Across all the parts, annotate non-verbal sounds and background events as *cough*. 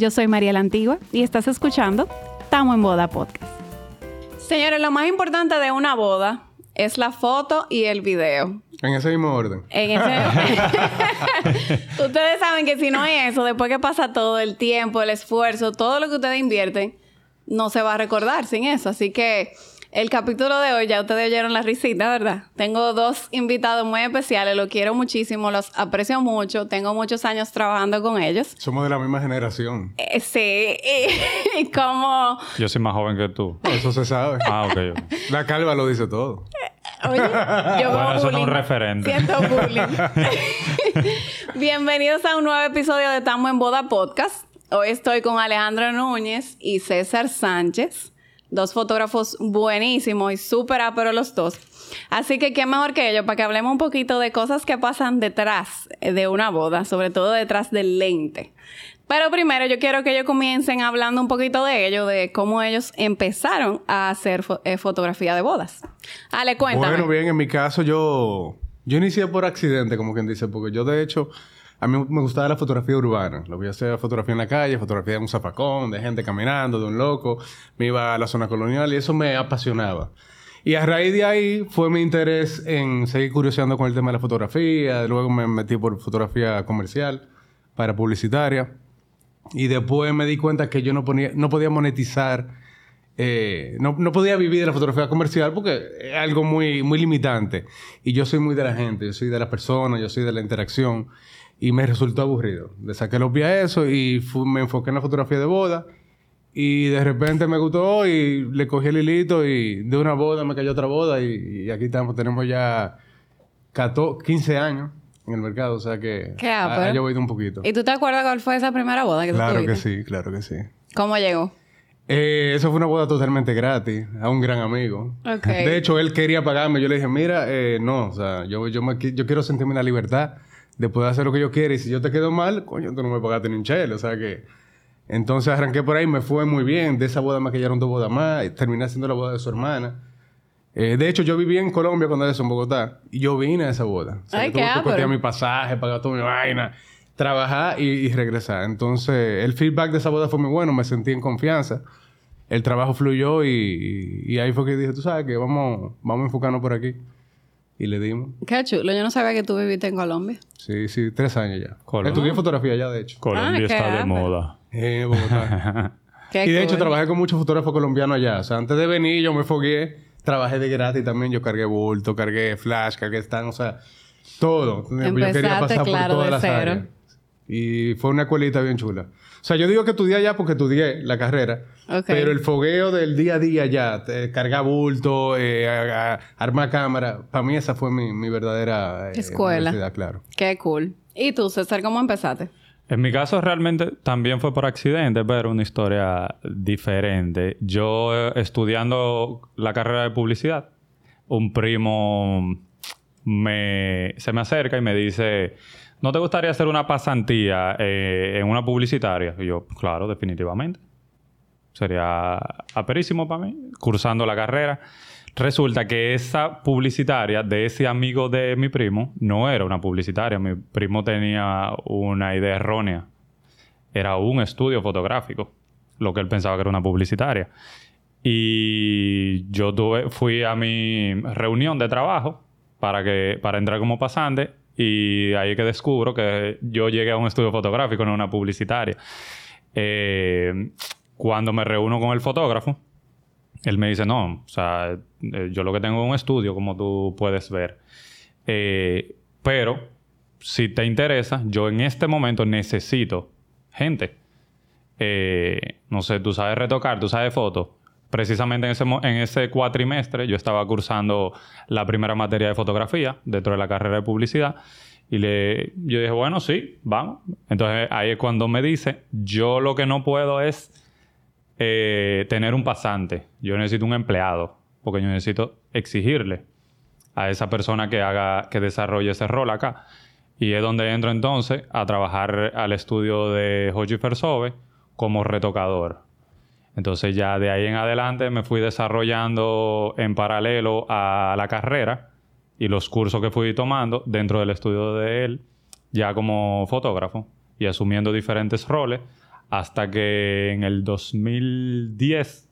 Yo soy María la Antigua y estás escuchando Tamo en Boda Podcast. Señores, lo más importante de una boda es la foto y el video. En ese mismo orden. En ese... *laughs* ustedes saben que si no hay eso, después que pasa todo el tiempo, el esfuerzo, todo lo que ustedes invierten, no se va a recordar sin eso. Así que el capítulo de hoy, ya ustedes oyeron la risita, ¿verdad? Tengo dos invitados muy especiales, los quiero muchísimo, los aprecio mucho, tengo muchos años trabajando con ellos. Somos de la misma generación. Eh, sí, y, *laughs* como... Yo soy más joven que tú. Eso se sabe. ah, ok. La calva lo dice todo. Oye, yo bueno, eso no es un referente. Siento bullying. *laughs* Bienvenidos a un nuevo episodio de Tamo en Boda Podcast. Hoy estoy con Alejandro Núñez y César Sánchez. Dos fotógrafos buenísimos y súper pero los dos. Así que qué mejor que ellos para que hablemos un poquito de cosas que pasan detrás de una boda, sobre todo detrás del lente. Pero primero yo quiero que ellos comiencen hablando un poquito de ellos, de cómo ellos empezaron a hacer eh, fotografía de bodas. Ale, cuéntame. Bueno, bien, en mi caso yo, yo inicié por accidente, como quien dice, porque yo de hecho a mí me gustaba la fotografía urbana. Lo voy a hacer fotografía en la calle, fotografía de un zapacón, de gente caminando, de un loco. Me iba a la zona colonial y eso me apasionaba. Y a raíz de ahí fue mi interés en seguir curioseando con el tema de la fotografía. Luego me metí por fotografía comercial para publicitaria. Y después me di cuenta que yo no, ponía, no podía monetizar, eh, no, no, podía vivir de la fotografía comercial porque es algo muy, muy limitante. Y yo soy muy de la gente, yo soy de las personas, yo soy de la interacción y me resultó aburrido. Le saqué los pies a eso y me enfoqué en la fotografía de boda. Y de repente me gustó y le cogí el hilito y de una boda me cayó otra boda y, aquí estamos, tenemos ya 15 años en el mercado, o sea que ¿Qué ha llovido un poquito. ¿Y tú te acuerdas cuál fue esa primera boda que Claro que sí, claro que sí. ¿Cómo llegó? Eh, eso fue una boda totalmente gratis a un gran amigo. De hecho, él quería pagarme. Yo le dije, mira, eh, no, o sea, yo, yo, yo quiero sentirme en la libertad de hacer lo que yo quiera. Y si yo te quedo mal, coño, tú no me pagaste ni un chelo. O sea que... Entonces arranqué por ahí, me fue muy bien. De esa boda me cayeron dos bodas más. Y terminé haciendo la boda de su hermana. Eh, de hecho, yo viví en Colombia cuando eso, en Bogotá. Y yo vine a esa boda. O sea, Ay, tuve que costear mi pasaje, pagar toda mi vaina, trabajar y, regresar. Entonces, el feedback de esa boda fue muy bueno. Me sentí en confianza. El trabajo fluyó y, y ahí fue que dije, tú sabes que vamos, vamos a enfocarnos por aquí. Y le dimos. Qué chulo. Yo no sabía que tú viviste en Colombia. Sí, sí. Tres años ya. Colombia. Estudié fotografía ya, de hecho. Colombia ah, está de moda. Eh, Bogotá. *laughs* y de hecho trabajé con muchos fotógrafos colombianos allá. O sea, antes de venir yo me fogué. Trabajé de gratis también. Yo cargué bulto, cargué flash, cargué stand. O sea, todo. Empezaste, yo quería pasar por todas las áreas. Y fue una escuelita bien chula. O sea, yo digo que estudié allá porque estudié la carrera. Pero el fogueo del día a día ya, cargar bulto, eh, armar cámara, para mí esa fue mi, verdadera eh, escuela. claro. Qué cool. ¿Y tú, César, cómo empezaste? En mi caso realmente también fue por accidente, pero una historia diferente. Yo eh, estudiando la carrera de publicidad, un primo me, se me acerca y me dice, ¿no te gustaría hacer una pasantía eh, en una publicitaria? Y yo, claro, definitivamente. Sería aperísimo para mí, cursando la carrera. Resulta que esa publicitaria de ese amigo de mi primo no era una publicitaria. Mi primo tenía una idea errónea. Era un estudio fotográfico, lo que él pensaba que era una publicitaria. Y yo fui a mi reunión de trabajo para entrar como pasante y ahí es que descubro que yo llegué a un estudio fotográfico, no una publicitaria. Eh, cuando me reúno con el fotógrafo, él me dice, no, o sea, eh, yo lo que tengo es un estudio, como tú puedes ver. Eh, pero, si te interesa, yo en este momento necesito gente. no sé, tú sabes retocar, tú sabes fotos precisamente en ese, cuatrimestre yo estaba cursando la primera materia de fotografía dentro de la carrera de publicidad. Y le, yo dije, bueno, sí, vamos. Entonces ahí es cuando me dice, yo lo que no puedo es eh, tener un pasante. Yo necesito un empleado, porque yo necesito exigirle a esa persona que haga, que desarrolle ese rol acá. Y es donde entro entonces a trabajar al estudio de Hoji Fersove como retocador. Entonces ya de ahí en adelante me fui desarrollando en paralelo a la carrera y los cursos que fui tomando dentro del estudio de él, ya como fotógrafo y asumiendo diferentes roles, hasta que en el 2010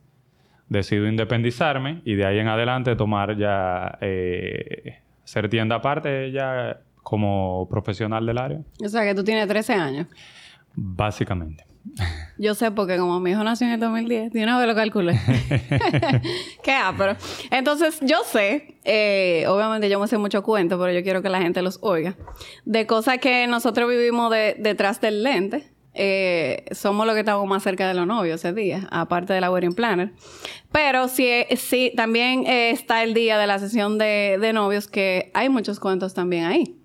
decido independizarme y de ahí en adelante tomar ya, eh, ser tienda aparte ya como profesional del área. O sea, que tú tienes 13 años. Básicamente. Yo sé porque como mi hijo nació en el 2010, de una vez lo calculé. *laughs* Qué pero Entonces, yo sé, eh, obviamente yo me sé mucho cuento, pero yo quiero que la gente los oiga, de cosas que nosotros vivimos de- detrás del lente. Eh, somos los que estamos más cerca de los novios ese día, aparte de la wedding planner. Pero sí, sí también eh, está el día de la sesión de, de novios, que hay muchos cuentos también ahí.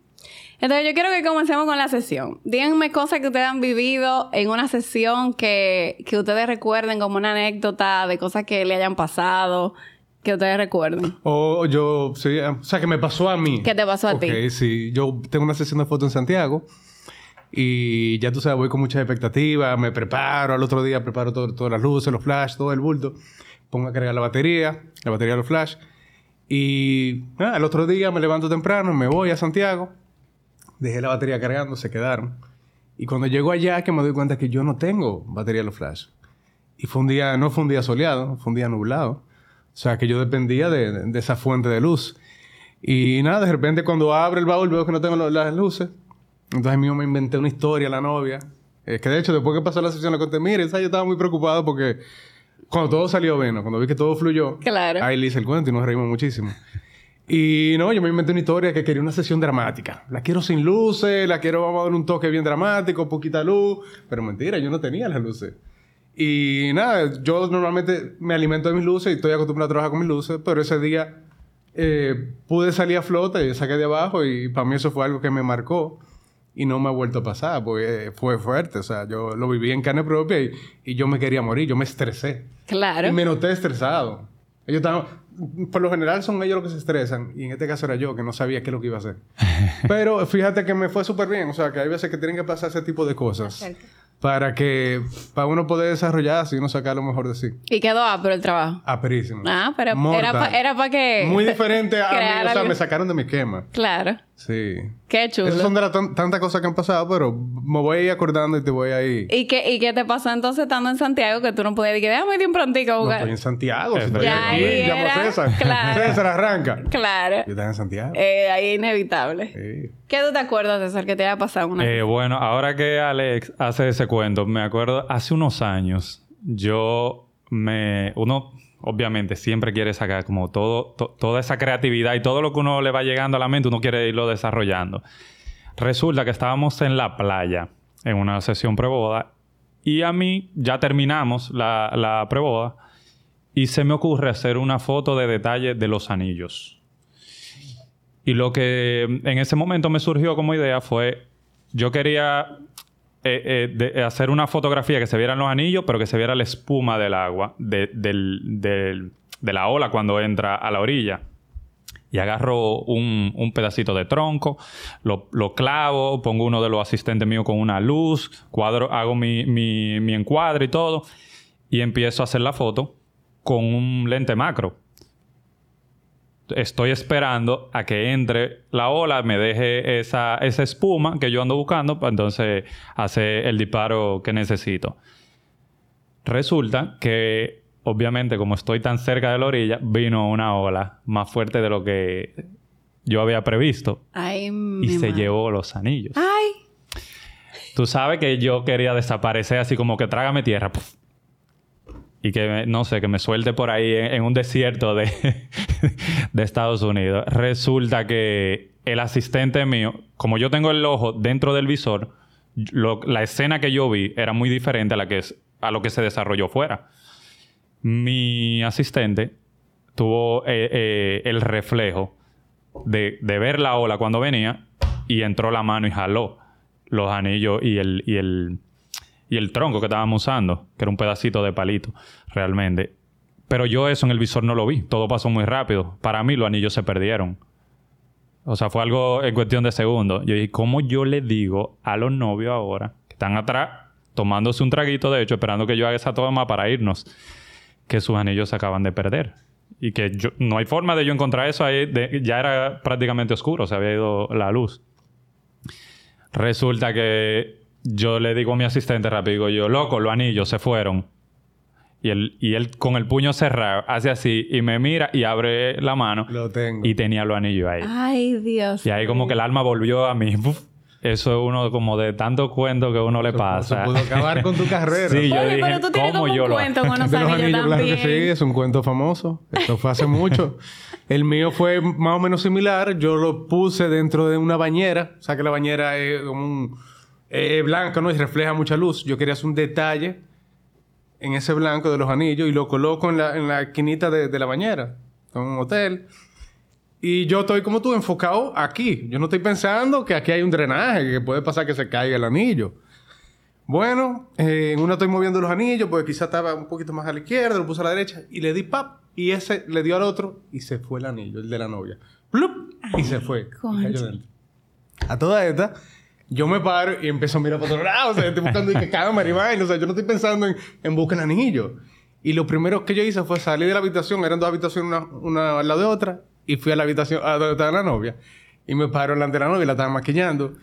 Entonces yo quiero que comencemos con la sesión. Díganme cosas que ustedes han vivido en una sesión que, que ustedes recuerden como una anécdota de cosas que le hayan pasado, que ustedes recuerden. O yo, sí, eh, o sea, que me pasó a mí. ¿Qué te pasó a Ok, ti? sí. Yo tengo una sesión de fotos en Santiago y ya tú sabes, voy con muchas expectativas, me preparo, al otro día preparo todo- todas las luces, los flash, todo el bulto, pongo a cargar la batería, la batería de los flash y nada, al otro día me levanto temprano, me voy a Santiago, dejé la batería cargando, se quedaron. Y cuando llego allá que me doy cuenta que yo no tengo batería de los flash. Y fue un día, no fue un día soleado, fue un día nublado. O sea, que yo dependía de, de esa fuente de luz. Y nada, de repente cuando abro el baúl veo que no tengo lo- las luces. Entonces mismo me inventé una historia la novia. Es que de hecho, después que pasó la sesión le conté, mire, yo estaba muy preocupado porque cuando todo salió bien, ¿no? cuando vi que todo fluyó, Claro. ahí le hice el cuento y nos reímos muchísimo. Y no, yo me inventé una historia que quería una sesión dramática. La quiero sin luces, la quiero, vamos a dar un toque bien dramático, poquita luz. Pero mentira, yo no tenía las luces. Y nada, yo normalmente me alimento de mis luces y estoy acostumbrado a trabajar con mis luces, pero ese día eh, pude salir a flote y saqué de abajo y para mí eso fue algo que me marcó y no me ha vuelto a pasar porque fue fuerte. O sea, yo lo viví en carne propia y, y yo me quería morir, yo me estresé. Claro. Y me noté estresado. Ellos estaban... Por lo general son ellos los que se estresan. Y en este caso era yo, que no sabía qué es lo que iba a hacer. *laughs* Pero fíjate que me fue súper bien. O sea, que hay veces que tienen que pasar ese tipo de cosas. Para que... Para uno poder desarrollarse y uno sacar lo mejor de sí. Y quedó pero el trabajo. Aperísimo. Ah, pero Mortal. era para pa que... Muy diferente a mí. O sea, algo. me sacaron de mi esquema. Claro. Sí. Qué chulo. Esas son de las tan- tantas cosas que han pasado, pero me voy a ir acordando y te voy a ir... ¿Y qué, ¿Y qué te pasó entonces estando en Santiago que tú no podías decir, déjame ir un prontico a No, jugar? estoy en Santiago. Si Ya estoy ahí llamo a era, César. claro. César arranca. Claro. Yo estaba en Santiago. Eh, ahí es inevitable. Sí. ¿Qué tú te acuerdas, César, que te haya pasado una Eh, bueno, ahora que Alex hace ese cuento, me acuerdo hace unos años, yo me. Uno, obviamente, siempre quiere sacar como todo, to- toda esa creatividad y todo lo que uno le va llegando a la mente, uno quiere irlo desarrollando. Resulta que estábamos en la playa, en una sesión preboda, y a mí ya terminamos la, la preboda, y se me ocurre hacer una foto de detalle de los anillos. Y lo que en ese momento me surgió como idea fue, yo quería eh, eh, de- hacer una fotografía que se vieran los anillos, pero que se viera la espuma del agua, de, del- de la ola cuando entra a la orilla. Y agarro un, un pedacito de tronco, lo, lo clavo, pongo uno de los asistentes míos con una luz, cuadro, hago mi, mi, mi encuadre y todo, y empiezo a hacer la foto con un lente macro estoy esperando a que entre la ola, me deje esa, esa espuma que yo ando buscando, para entonces hacer el disparo que necesito. Resulta que, obviamente, como estoy tan cerca de la orilla, vino una ola más fuerte de lo que yo había previsto Ay, y se madre. llevó los anillos. Ay. Tú sabes que yo quería desaparecer así como que trágame tierra. puf. Y que, no sé, que me suelte por ahí en, un desierto de, *laughs* de Estados Unidos. Resulta que el asistente mío, como yo tengo el ojo dentro del visor, la escena que yo vi era muy diferente a, la que a lo que se desarrolló fuera. Mi asistente tuvo eh, eh, el reflejo de, de ver la ola cuando venía y entró la mano y jaló los anillos y el, y el, y el tronco que estábamos usando, que era un pedacito de palito, realmente. Pero yo eso en el visor no lo vi, todo pasó muy rápido. Para mí los anillos se perdieron. O sea, fue algo en cuestión de segundos. Yo dije, ¿cómo yo le digo a los novios ahora, que están atrás, tomándose un traguito, de hecho, esperando que yo haga esa toma para irnos, que sus anillos se acaban de perder? Y que yo, no hay forma de yo encontrar eso ahí, ya era prácticamente oscuro, se había ido la luz. Resulta que yo le digo a mi asistente rápido, digo yo, loco, los anillos se fueron. Y él, y él con el puño cerrado hace así y me mira y abre la mano Lo tengo. y tenía los anillos ahí. Ay, Dios. Y ahí como que el alma volvió a mí. Uf. Eso es uno como de tanto cuento que uno le Se pasa. pudo acabar con tu carrera. Sí, yo Oye, dije, pero tú tienes ¿cómo como yo un lo cuento con unos de los anillos anillos, claro también. que sí, es un cuento famoso. Esto fue hace mucho. El mío fue más o menos similar. Yo lo puse dentro de una bañera. O sea que la bañera es como un eh, blanca, ¿no? Y refleja mucha luz. Yo quería hacer un detalle en ese blanco de los anillos y lo coloco en la, en la esquinita de, de la bañera. En un hotel. Y yo estoy como tú, enfocado aquí. Yo no estoy pensando que aquí hay un drenaje, que puede pasar que se caiga el anillo. Bueno, eh, en una estoy moviendo los anillos, porque quizá estaba un poquito más a la izquierda, lo puse a la derecha, y le di pap, y ese le dio al otro, y se fue el anillo, el de la novia. ¡Plup! Y se fue. Y cayó. A toda esta, yo me paro y empiezo a mirar para otro lado. O sea, estoy buscando que cámara y vaina. O sea, yo no estoy pensando en, en buscar anillo. Y lo primero que yo hice fue salir de la habitación. Eran dos habitaciones, una, una al lado de otra. Y fui a la habitación a donde estaba la novia. Y me paro delante de la novia la estaba maquillando.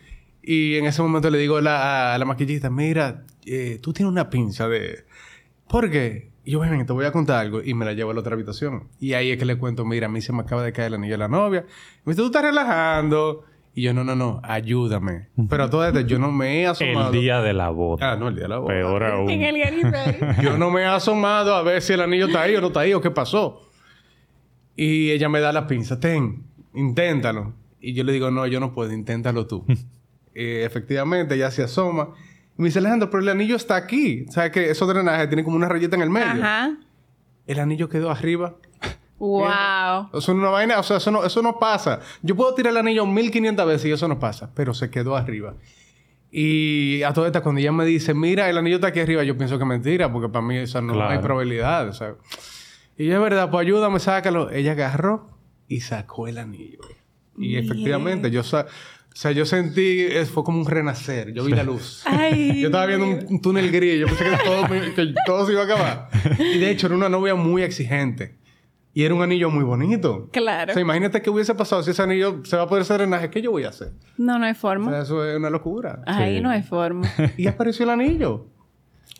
Y en ese momento le digo a la, a la maquillista, mira, eh, tú tienes una pinza de... ¿Por qué? Y yo, ven, te voy a contar algo. Y me la llevo a la otra habitación. Y ahí es que le cuento, mira, a mí se me acaba de caer el anillo de la novia. Y me dice, tú estás relajando. Y yo, no, no, no, ayúdame. Pero a todo esto, yo no me he asomado. El día de la boda. Ah, no, el día de la boda. Peor aún. En el. *laughs* Yo no me he asomado a ver si el anillo está ahí o no está ahí o qué pasó. Y ella me da la pinza. Ten, inténtalo. Y yo le digo, no, yo no puedo, inténtalo tú. Eh, efectivamente, ella se asoma. Y me dice, Alejandro, pero el anillo está aquí. ¿Sabes que esos drenajes tienen como una rayita en el medio? Ajá. El anillo quedó arriba. Wow. Eso es una vaina, o sea, eso no, eso no pasa. Yo puedo tirar el anillo 1500 veces y eso no pasa, pero se quedó arriba. Y a toda esta, cuando ella me dice, mira, el anillo está aquí arriba, yo pienso que es mentira, porque para mí eso no Claro. hay probabilidad. o sea. Y ella, es verdad, pues ayúdame, sácalo. Ella agarró y sacó el anillo. Y efectivamente, yo, sa- o sea, yo sentí, fue como un renacer. Yo vi la luz. Ay. Yo estaba viendo un, un túnel gris. Yo pensé que todo, que todo se iba a acabar. Y de hecho, era una novia muy exigente. Y era un anillo muy bonito. Claro. O sea, imagínate qué hubiese pasado si ese anillo se va a poder hacer drenaje. ¿Qué yo voy a hacer? No, no hay O forma. sea, eso es una locura. Ahí Sí. no hay forma. *laughs* Y apareció el anillo.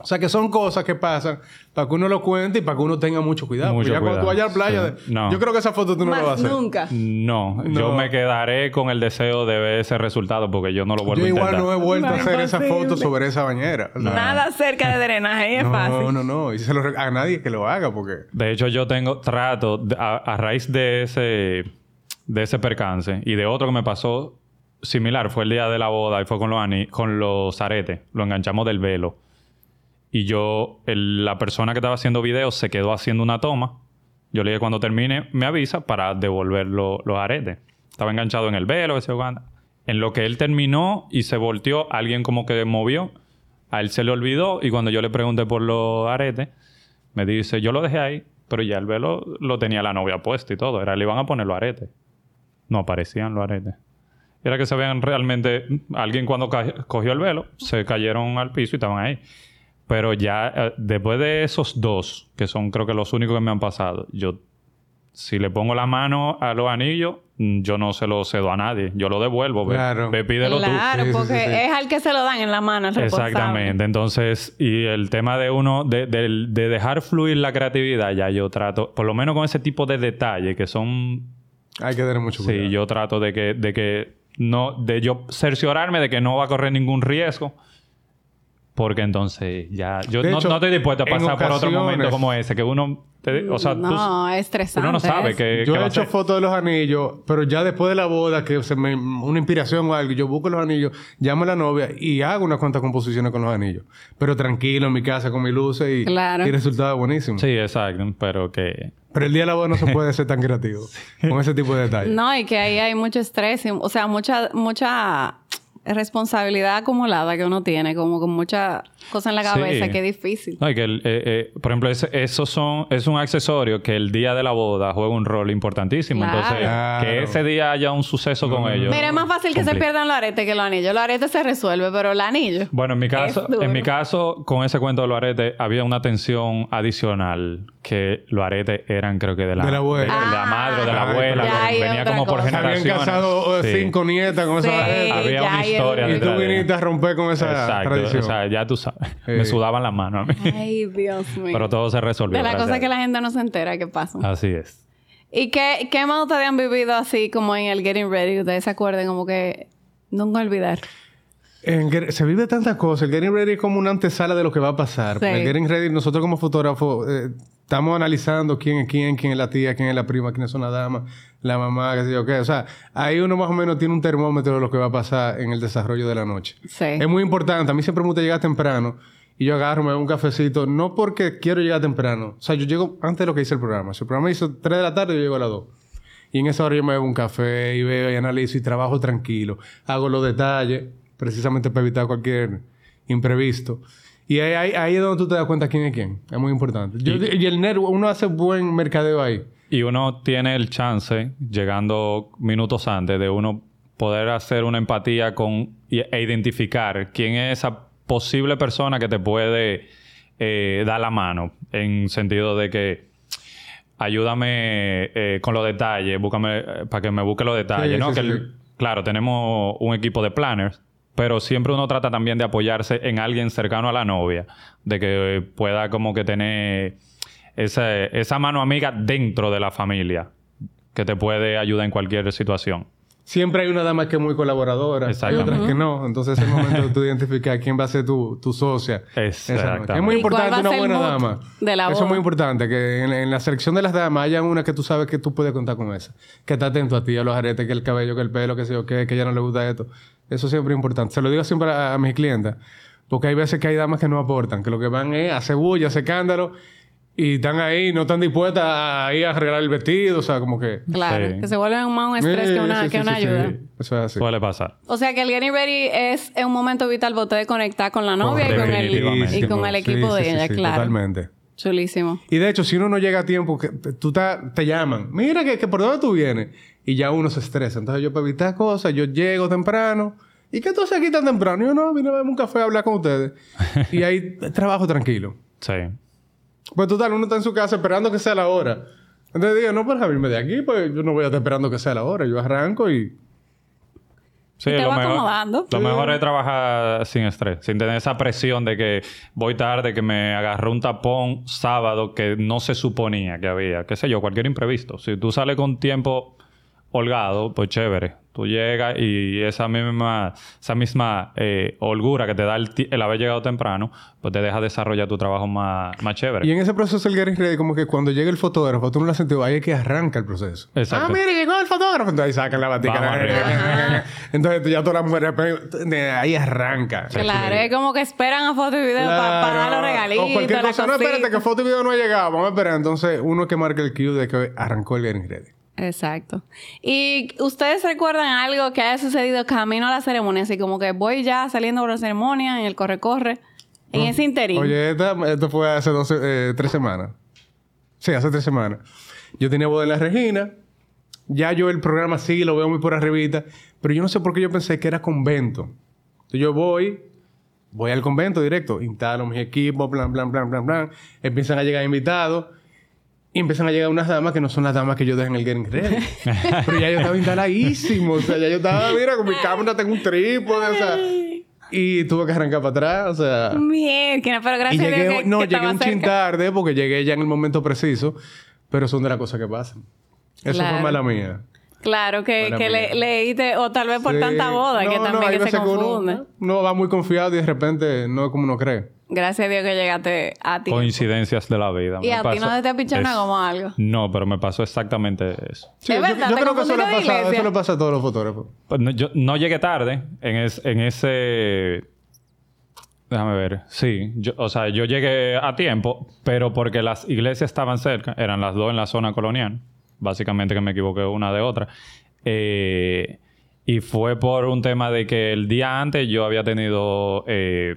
O sea, que son cosas que pasan para que uno lo cuente y para que uno tenga mucho cuidado. Mucho Porque ya cuando tú vayas a la playa, Sí. No. yo creo que esa foto tú no la vas a Más hacer. nunca. No, No. yo me quedaré con el deseo de ver ese resultado porque yo no lo vuelvo Yo a igual intentar. no he vuelto No, a hacer esa foto sobre esa bañera. Nada cerca de drenaje. Ahí es no, fácil. no, no. Y se lo a nadie que lo haga porque... De hecho, yo tengo trato a, a raíz de ese de ese percance y de otro que me pasó similar, fue el día de la boda y fue con los ani- con los aretes, lo enganchamos del velo. Y yo la persona que estaba haciendo videos se quedó haciendo una toma. Yo le dije cuando termine me avisa para devolver lo- los aretes. Estaba enganchado en el velo, ese. En lo que él terminó y se volteó, alguien como que movió. A él se le olvidó y cuando yo le pregunté por los aretes, me dice, yo lo dejé ahí, pero ya el velo lo tenía la novia puesto y todo. Era, le iban a poner los aretes. No aparecían los aretes. Era que se vean realmente, alguien cuando cogió el velo, se cayeron al piso y estaban ahí. Pero ya eh, después de esos dos, que son creo que los únicos que me han pasado, yo, si le pongo la mano a los anillos, mm, yo no se lo cedo a nadie. Yo lo devuelvo. Ve, Claro. ve, pídelo tú. Claro, Sí, sí, porque sí, sí. es al que se lo dan en la mano el responsable. Exactamente. Entonces, y el tema de uno, de, de- de dejar fluir la creatividad, ya yo trato, por lo menos con ese tipo de detalles que son, Hay que tener mucho cuidado. sí, yo trato de que, de que no, de yo cerciorarme de que no va a correr ningún riesgo. Porque entonces ya, yo no, hecho, no estoy dispuesto a pasar por otro momento como ese, que uno, te- o sea, tú- No, es estresante. uno no sabe que, Yo que he hecho fotos de los anillos, pero ya después de la boda, que se me, una inspiración o algo, yo busco los anillos, llamo a la novia y hago unas cuantas composiciones con los anillos. Pero tranquilo, en mi casa, con mis luces y, Claro. y es buenísimo. Sí, exacto, pero que... Pero el día de la boda no se puede ser tan creativo *laughs* con ese tipo de detalles. No, y que ahí hay mucho estrés, y- o sea, mucha, mucha responsabilidad acumulada que uno tiene, como con mucha cosa en la cabeza, Sí. qué difícil. No, y que, el- eh, eh, por ejemplo, ese- eso son, es un accesorio que el día de la boda juega un rol importantísimo. Claro. Entonces, Claro. que ese día haya un suceso con ellos. Mira, es más fácil que se pierdan los aretes que los anillos. Los aretes se resuelve, pero el anillo. Bueno, en mi caso, en mi caso, con ese cuento de los aretes, había una tensión adicional que los aretes eran, creo que de la, De la abuela. de, de la madre o de la Ah, abuela. ya que venía como por. Se habían generaciones. casado eh, Sí. cinco nietas con esa Sí. gente. Había una historia Y tú viniste a romper con esa Exacto. tradición. O sea, ya tú sabes. Sí. *laughs* Me sudaban las manos a mí. Ay, Dios *laughs* mío. Pero todo se resolvió. de las gracias cosas a que la gente no se entera que pasan. Así es. ¿Y qué, qué más ustedes han vivido así como en el Getting Ready? Ustedes se acuerden como que nunca olvidar. En Get- se vive tantas cosas. El Getting Ready es como una antesala de lo que va a pasar. Sí. El Getting Ready, nosotros como fotógrafos, eh, estamos analizando quién es quién, quién es la tía, quién es la prima, quiénes son las damas, la mamá, qué sé yo qué. O sea, ahí uno más o menos tiene un termómetro de lo que va a pasar en el desarrollo de la noche. Sí. Es muy importante. A mí siempre me gusta llegar temprano. Y yo agarro, me hago un cafecito. No porque quiero llegar temprano. O sea, yo llego antes de lo que hice el programa. Si el programa hizo 3 de la tarde, yo llego a las 2. Y en esa hora yo me bebo un café y veo y analizo y trabajo tranquilo. Hago los detalles, precisamente para evitar cualquier imprevisto. Y ahí, ahí, ahí es donde tú te das cuenta quién es quién. Es muy importante. Yo- y, el network, uno hace buen mercadeo ahí. Y uno tiene el chance, llegando minutos antes, de uno poder hacer una empatía con e identificar quién es esa posible persona que te puede eh, dar la mano. En sentido de que ayúdame eh, con los detalles, búscame eh, para que me busque los detalles, Sí, ¿no? sí, que sí, el- sí. Claro, tenemos un equipo de planners, pero siempre uno trata también de apoyarse en alguien cercano a la novia, de que pueda como que tener esa, esa mano amiga dentro de la familia, que te puede ayudar en cualquier situación. Siempre hay una dama que es muy colaboradora. Hay Exactamente. otras que no. Entonces es el momento de tú identificar quién va a ser tu, tu socia. Exactamente. Es muy ¿Y importante una buena dama. de la Eso es muy importante. Que en, en la selección de las damas haya una que tú sabes que tú puedes contar con esa. Que está atento a ti, a los aretes, que el cabello, que el pelo, que sé yo, qué, que ella no le gusta esto. Eso siempre es importante. Se lo digo siempre a, a mis clientes. Porque hay veces que hay damas que no aportan. Que lo que van es a hacer bulla, hacer escándalo. Y están ahí, no están dispuestas a ir a arreglar el vestido. O sea, como que... Claro. Sí. Que se vuelve más un estrés Sí, que una, sí, que sí, una sí, sí. ayuda. Eso es así. Suele pasar. O sea que el Getting Ready es un momento vital para ustedes conectar con la novia y con, el, y con el equipo Sí, de sí, ella, sí, claro. Totalmente. Chulísimo. Y de hecho, si uno no llega a tiempo, que tú ta- te llaman, mira que, que por dónde tú vienes, y ya uno se estresa. Entonces yo para evitar cosas, yo llego temprano. ¿Y qué tú haces aquí tan temprano? Y yo no, vine a beberme un café a hablar con ustedes. y ahí *laughs* trabajo tranquilo. Sí. Pues total, uno está en su casa esperando que sea la hora. Entonces digo, no, para irme de aquí, pues yo no voy a estar esperando que sea la hora. Yo arranco y... Sí, Y te lo va mejor, acomodando. lo mejor es trabajar sin estrés, sin tener esa presión de que voy tarde, que me agarró un tapón sábado que no se suponía que había, qué sé yo, cualquier imprevisto. Si tú sales con tiempo holgado, pues chévere. Tú llegas y esa misma, esa misma eh, holgura que te da el, ti- el haber llegado temprano, pues te deja desarrollar tu trabajo más, más chévere. Y en ese proceso el getting ready, como que cuando llega el fotógrafo, tú no lo has sentido, ahí es que arranca el proceso. Exacto. Ah, mire, llegó el fotógrafo. Entonces ahí sacan la batica. *laughs* Entonces ya todas las mujeres, de ahí arranca. Claro, es como que esperan a foto y video para Claro. dar los regalitos. O cualquier la cosa. No, espérate, que foto y video no ha llegado. Vamos a esperar. Entonces, uno que marca el cue de que arrancó el getting ready. Exacto. ¿Y ustedes recuerdan algo que haya sucedido camino a la ceremonia? Así como que voy ya saliendo por la ceremonia, en el corre-corre, en ese interín. Oye, esto fue hace 12, eh, tres semanas. Sí, hace tres semanas. Yo tenía boda en la Regina. Ya yo el programa sí lo veo muy por arribita. Pero yo no sé por qué yo pensé que era convento. Entonces yo voy, voy al convento directo, instalo mis equipos, plan, plan, plan, plan, plan. Empiezan a llegar invitados. Y empiezan a llegar unas damas que no son las damas que yo dejé en el Getting Ready. *laughs* Pero ya yo estaba instaladísimo. O sea, ya yo estaba, mira, con mi cámara tengo un trípode, o sea. Y tuve que arrancar para atrás, o sea. Mierda, pero Y gracias a Dios que, no, que llegué un chin tarde porque llegué ya en el momento preciso. Pero son de las cosas que pasan. Eso Claro. fue mala mía. Claro, que, que le, leíste, o tal vez por Sí. tanta boda, No, que no, también hay que se confunde. Uno, va muy confiado y de repente no es como uno cree. Gracias a Dios que llegaste a ti. Coincidencias de la vida. Y Me a ti no te ha nada como algo. No, pero me pasó exactamente eso. Sí, Es yo, verdad, yo creo que eso le, pasa, eso le pasa a todos los fotógrafos. Pues no, yo no llegué tarde en, es- en ese... Déjame ver. Sí, yo- o sea, yo llegué a tiempo, pero porque las iglesias estaban cerca, eran las dos en la zona colonial, básicamente que me equivoqué una de otra. Eh, y fue por un tema de que el día antes yo había tenido eh,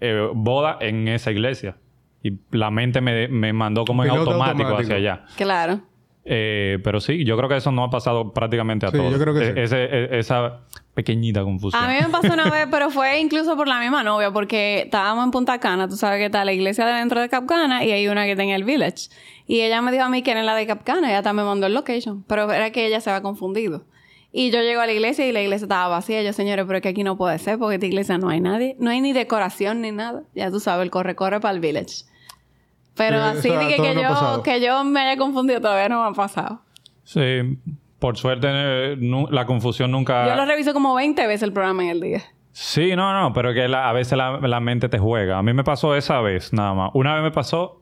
eh, boda en esa iglesia. Y la mente me, me mandó como en Piloto automático, automático. hacia allá. Claro. Eh, pero sí, yo creo que eso no ha pasado prácticamente a Sí, todos. yo creo que E- sí. ese- e- esa pequeñita confusión. A mí me pasó una *laughs* vez, pero fue incluso por la misma novia, porque estábamos en Punta Cana, tú sabes que está la iglesia de dentro de Capcana y hay una que está en el Village. Y ella me dijo a mí que era en la de Capcana, ella también me mandó el location, pero era que ella se había confundido. Y yo llego a la iglesia y la iglesia estaba vacía. Yo, señores, pero es que aquí no puede ser porque esta iglesia no hay nadie. No hay ni decoración ni nada. Ya tú sabes, el corre-corre para el Village. Pero Sí, así de que, yo, que yo me haya confundido todavía no me ha pasado. Sí, por suerte eh, la confusión nunca... Yo lo reviso como 20 veces el programa en el día. Sí, no, no, pero que la- a veces la, la mente te juega. A mí me pasó esa vez nada más. Una vez me pasó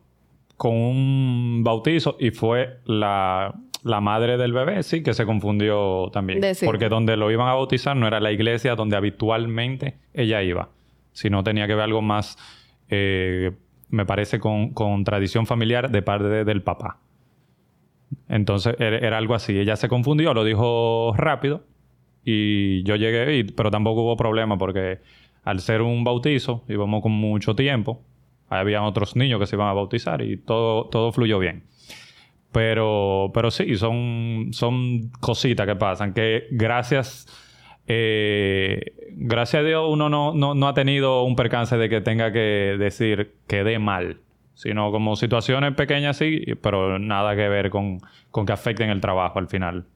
con un bautizo y fue la, la madre del bebé, sí, que se confundió también. Decir. Porque donde lo iban a bautizar no era la iglesia donde habitualmente ella iba, sino tenía que ver algo más, eh, me parece, con, con tradición familiar de parte de- del papá. Entonces era, era algo así. Ella se confundió, lo dijo rápido y yo llegué, y- pero tampoco hubo problema porque al ser un bautizo íbamos con mucho tiempo. Había otros niños que se iban a bautizar y todo, todo fluyó bien. Pero, pero sí, son, son cositas que pasan que gracias, eh, gracias a Dios uno no, no, no ha tenido un percance de que tenga que decir que dé mal, sino como situaciones pequeñas sí, pero nada que ver con, con que afecten el trabajo al final.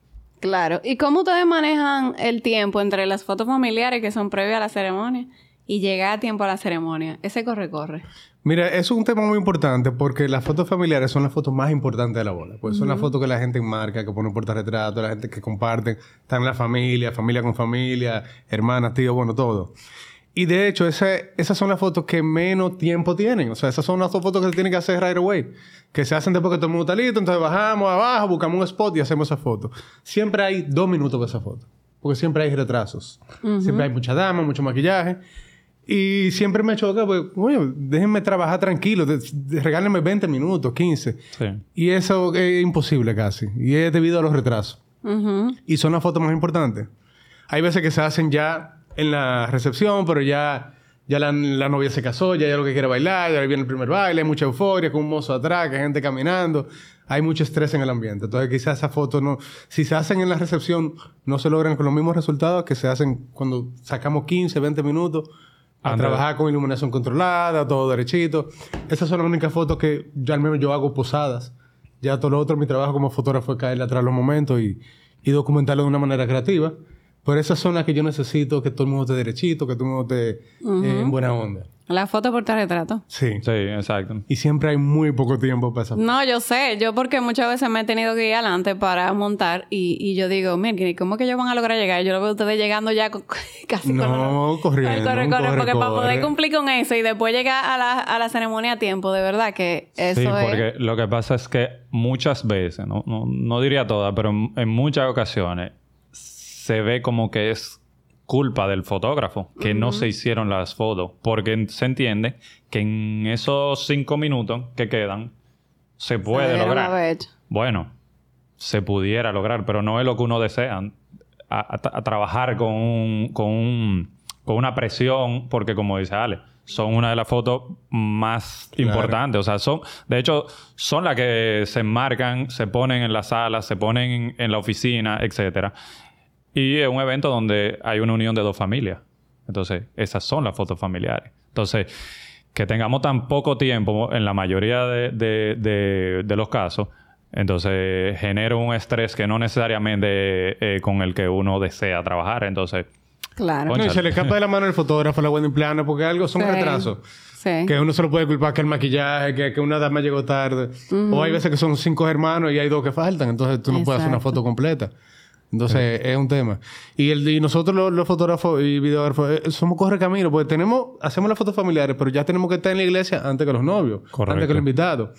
Claro. ¿Y cómo ustedes manejan el tiempo entre las fotos familiares que son previas a la ceremonia y llegar a tiempo a la ceremonia? Ese corre-corre. Mira, eso es un tema muy importante porque las fotos familiares son las fotos más importantes de la boda. Pues son las fotos que la gente enmarca, que pone portarretrato, la gente que comparten, están la familia, familia con familia, hermanas, tíos, bueno, todo. Y de hecho, ese- esas son las fotos que menos tiempo tienen. O sea, esas son las dos fotos que se tienen que hacer right away. Que se hacen después que todo el mundo está listo. Entonces bajamos abajo, buscamos un spot y hacemos esa foto. Siempre hay dos minutos para esa foto. Porque siempre hay retrasos. Siempre hay mucha dama, mucho maquillaje. Y siempre me choca, pues, oye, déjenme trabajar tranquilo. de- de- regálenme 20 minutos, 15. Sí. Y eso es imposible casi. Y es debido a los retrasos. Ujú. Y son las fotos más importantes. Hay veces que se hacen ya en la recepción, pero ya, ya la, la novia se casó, ya ella lo que quiere bailar, ya viene el primer baile, hay mucha euforia, con un mozo atrás, que hay gente caminando. Hay mucho estrés en el ambiente. Entonces quizás esas fotos no... Si se hacen en la recepción, no se logran con los mismos resultados que se hacen cuando sacamos 15, 20 minutos a trabajar con iluminación controlada, todo derechito. Esas son las únicas fotos que yo al menos yo hago posadas. Ya todo lo otro, mi trabajo como fotógrafo es caerle atrás los momentos y, y documentarlo de una manera creativa. Pero esas son las que yo necesito que todo el mundo esté derechito, que todo el mundo esté eh, en buena onda. La foto por retrato. Sí. Sí, exacto. Y siempre hay muy poco tiempo para esa No, yo sé. Yo porque muchas veces me he tenido que ir adelante para montar y, y yo digo, miren, ¿cómo que ellos van a lograr llegar? Yo lo veo a ustedes llegando ya con- *laughs* casi No, con... corriendo, Corre, corre, corre, porque para poder cumplir con eso y después llegar a la, a la ceremonia a tiempo, de verdad que eso sí, es... porque lo que pasa es que muchas veces, no, no, no diría todas, pero en, en muchas ocasiones se ve como que es culpa del fotógrafo que no se hicieron las fotos, porque se entiende que en esos cinco minutos que quedan se puede lograr. Bueno, se pudiera lograr, pero no es lo que uno desea. A, a- a trabajar con, un- con, un- con una presión, porque como dice Ale, son una de las fotos más Claro. importantes. O sea, son, de hecho, son las que se enmarcan, se ponen en la sala, se ponen en, en la oficina, etcétera. Y es un evento donde hay una unión de dos familias. Entonces, esas son las fotos familiares. Entonces, que tengamos tan poco tiempo en la mayoría de, de- de- de los casos, entonces genera un estrés que no necesariamente eh, con el que uno desea trabajar. Entonces, Claro. No, y se le escapa de la mano el fotógrafo, la wedding planner, porque algo son Sí. retrasos. Sí. Que uno se lo puede culpar que el maquillaje, que, que una dama llegó tarde. O hay veces que son cinco hermanos y hay dos que faltan. Entonces tú no puedes hacer una foto completa. Entonces es un tema. Y, el, y nosotros los, los fotógrafos y videógrafos eh, somos corre camino, porque tenemos, hacemos las fotos familiares, pero ya tenemos que estar en la iglesia antes que los novios, Correcto. antes que los invitados.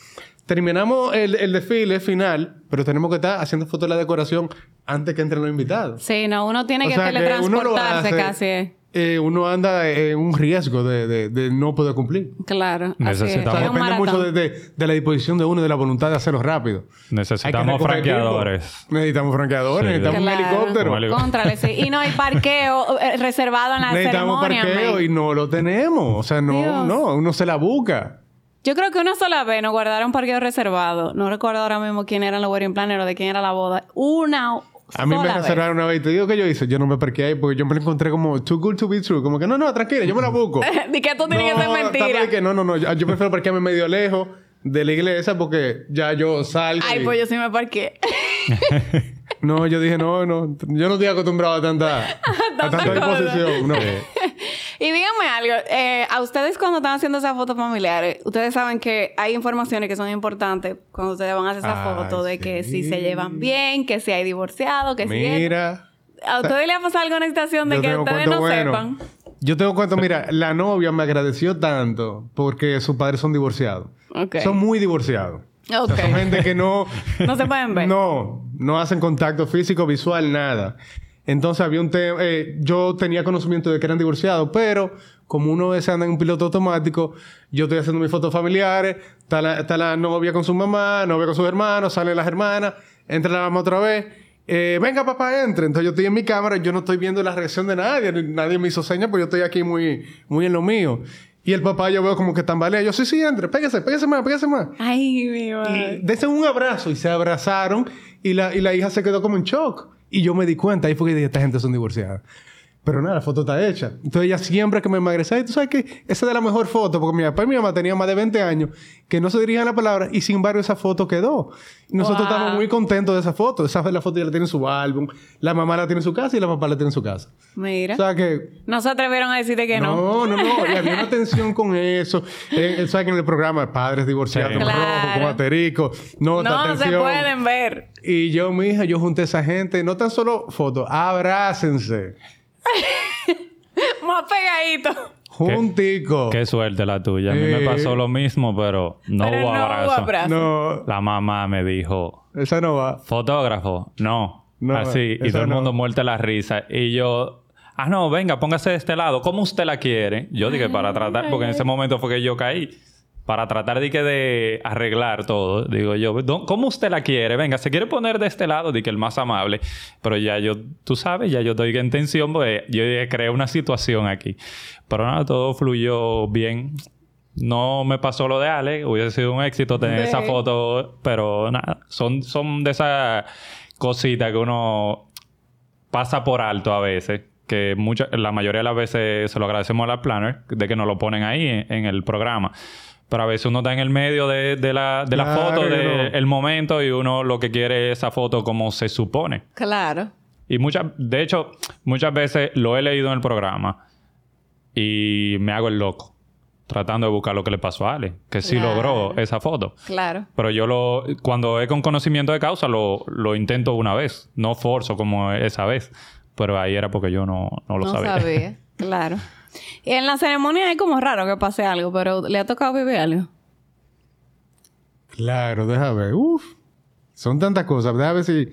Terminamos el, el desfile final, pero tenemos que estar haciendo fotos de la decoración antes que entren los invitados. Sí, no, uno tiene O que sea, que uno lo teletransportarse hace- casi. Eh. uno anda en un riesgo de, de- de no poder cumplir. Claro. Necesitamos- depende mucho de, de- de la disposición de uno y de la voluntad de hacerlo rápido. Necesitamos franqueadores. tiempo. Necesitamos franqueadores, Sí. necesitamos un Claro. helicóptero. Un helicóptero. Contrale, sí. Y no hay parqueo eh, reservado en la Necesitamos ceremonia. parqueo man. y no lo tenemos. O sea, no, Dios. no, uno se la busca. Yo creo que una sola vez nos guardaron parqueo reservado. No recuerdo ahora mismo quién eran los wedding planners o de quién era la boda. Una A mí me reservaron una vez y te digo que yo hice. Yo no me parqué ahí porque yo me lo encontré como too good to be true. Como que no, no, tranquila, yo me la busco. *laughs* Di que esto tiene que ser No, mentira. que no, no, no. Yo, yo prefiero parquearme medio lejos de la iglesia porque ya yo salgo. Ay, y- pues yo sí me parqué. *laughs* No, yo dije, no, no. Yo no estoy acostumbrado a tanta, *laughs* a tanta cosa. disposición. No. Y díganme algo, eh, a ustedes cuando están haciendo esas fotos familiares, ustedes saben que hay informaciones que son importantes cuando ustedes van a hacer esa Ay, foto de que si se llevan bien, que si hay divorciado, que si... Mira. ¿A ustedes les ha pasado alguna situación de Yo que ustedes no bueno. sepan? Yo tengo cuento, mira, la novia me agradeció tanto porque sus padres son divorciados. Ok. Son muy divorciados. O sea, son gente que no... *laughs* No se pueden ver. No, no hacen contacto físico, visual, nada. Entonces había un tema... eh, yo tenía conocimiento de que eran divorciados, pero como uno veces anda en un piloto automático, yo estoy haciendo mis fotos familiares, está la, está la novia con su mamá, novia con sus hermanos, salen las hermanas, entra la mamá otra vez. eh, venga papá, entre. Entonces yo estoy en mi cámara, yo no estoy viendo la reacción de nadie, nadie me hizo señas, pues yo estoy aquí muy, muy en lo mío. Y el papá yo veo como que tambalea. Yo, sí, sí, entre, pégase, pégase más, pégase más. Ay, mi madre. Y desen un abrazo y se abrazaron y la, y la hija se quedó como en shock. Y yo me di cuenta, ahí fue que esta gente son divorciadas. Pero nada, la foto está hecha. Entonces ella siempre que me emagreza, "Ay, tú sabes que esa es la mejor foto, porque mi papá y mi mamá tenían más de 20 años que no se dirigían la palabra y sin embargo esa foto quedó. Y nosotros Wow. estamos muy contentos de esa foto. Esa la foto ya la tiene en su álbum, la mamá la tiene en su casa y la papá la tiene en su casa. Mira. O sea que no se atrevieron a decirte que no. no, no, no. Y había una *laughs* tensión con eso. Eh, Él sabe que en el programa padres divorciados, Sí. rojo, Claro. con aterico. No, No se pueden ver. Y yo, mi hija, yo junté a esa gente. No tan solo fotos, abrácense. *laughs* Más pegadito. Juntico. Qué suerte la tuya. A mí me Eh. pasó lo mismo, pero no Pero hubo no abrazo. hubo abrazo. No, La mamá me dijo, esa no va. fotógrafo, no. No, Así. Y todo el mundo muerto la risa. Y yo, ah, no, venga, póngase de este lado. ¿Cómo usted la quiere? Yo dije, para tratar, porque en ese momento fue que yo caí. Para tratar de que de arreglar todo, digo yo, "¿Dó- ¿cómo usted la quiere? Venga, se quiere poner de este lado, di que el más amable. Pero ya yo, tú sabes, ya yo estoy en tensión, porque yo creé una situación aquí. Pero nada, todo fluyó bien. No me pasó lo de Ale, hubiese sido un éxito tener Sí. esa foto, pero nada, son, son de esas cositas que uno pasa por alto a veces, que mucha, la mayoría de las veces se lo agradecemos a la planner, de que nos lo ponen ahí en, en el programa. Pero a veces uno está en el medio de, de la, de la Claro foto, del momento, y uno lo que quiere es esa foto como se supone. Claro. Y muchas, de hecho, muchas veces lo he leído en el programa y me hago el loco, tratando de buscar lo que le pasó a Ale, que sí Claro. logró esa foto. Claro. Pero yo lo, cuando es con conocimiento de causa, lo, lo intento una vez. No forzo como esa vez. Pero ahí era porque yo no, no lo no sabía. sabía. *laughs* Claro. Y en la ceremonia es como raro que pase algo, pero ¿le ha tocado vivir algo? Claro, déjame ver. Uf. Son tantas cosas. Déjame ver si,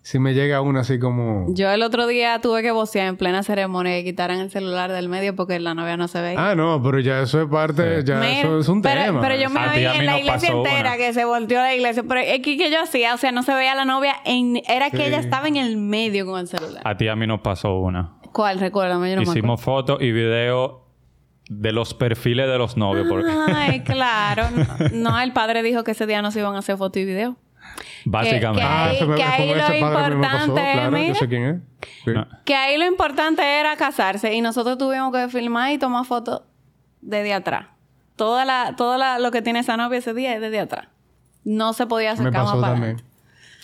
si me llega una así como... Yo el otro día tuve que vocear en plena ceremonia y quitaran el celular del medio porque la novia no se veía. Ah, no, pero ya eso es parte... Ya Mira, eso es un pero, tema. Pero yo me A ti vi a mí en la iglesia entera una. que se volteó la iglesia. Pero es que, que yo hacía, o sea, no se veía la novia en... Era que ella estaba en el medio con el celular. A ti a mí nos pasó una. ¿Cuál? Recuérdame, yo no me acuerdo. Hicimos fotos y videos de los perfiles de los novios. porque Ay, *laughs* claro. No, no, el padre dijo que ese día no se iban a hacer foto y video. básicamente. que- Ah, ahí- me, que lo pasó, importante es, claro, mira. yo sé quién es. Sí. No. Que ahí lo importante era casarse y nosotros tuvimos que filmar y tomar fotos desde atrás. Toda la, todo la- lo que tiene esa novia ese día es desde atrás. No se podía Me acercar pasó para también.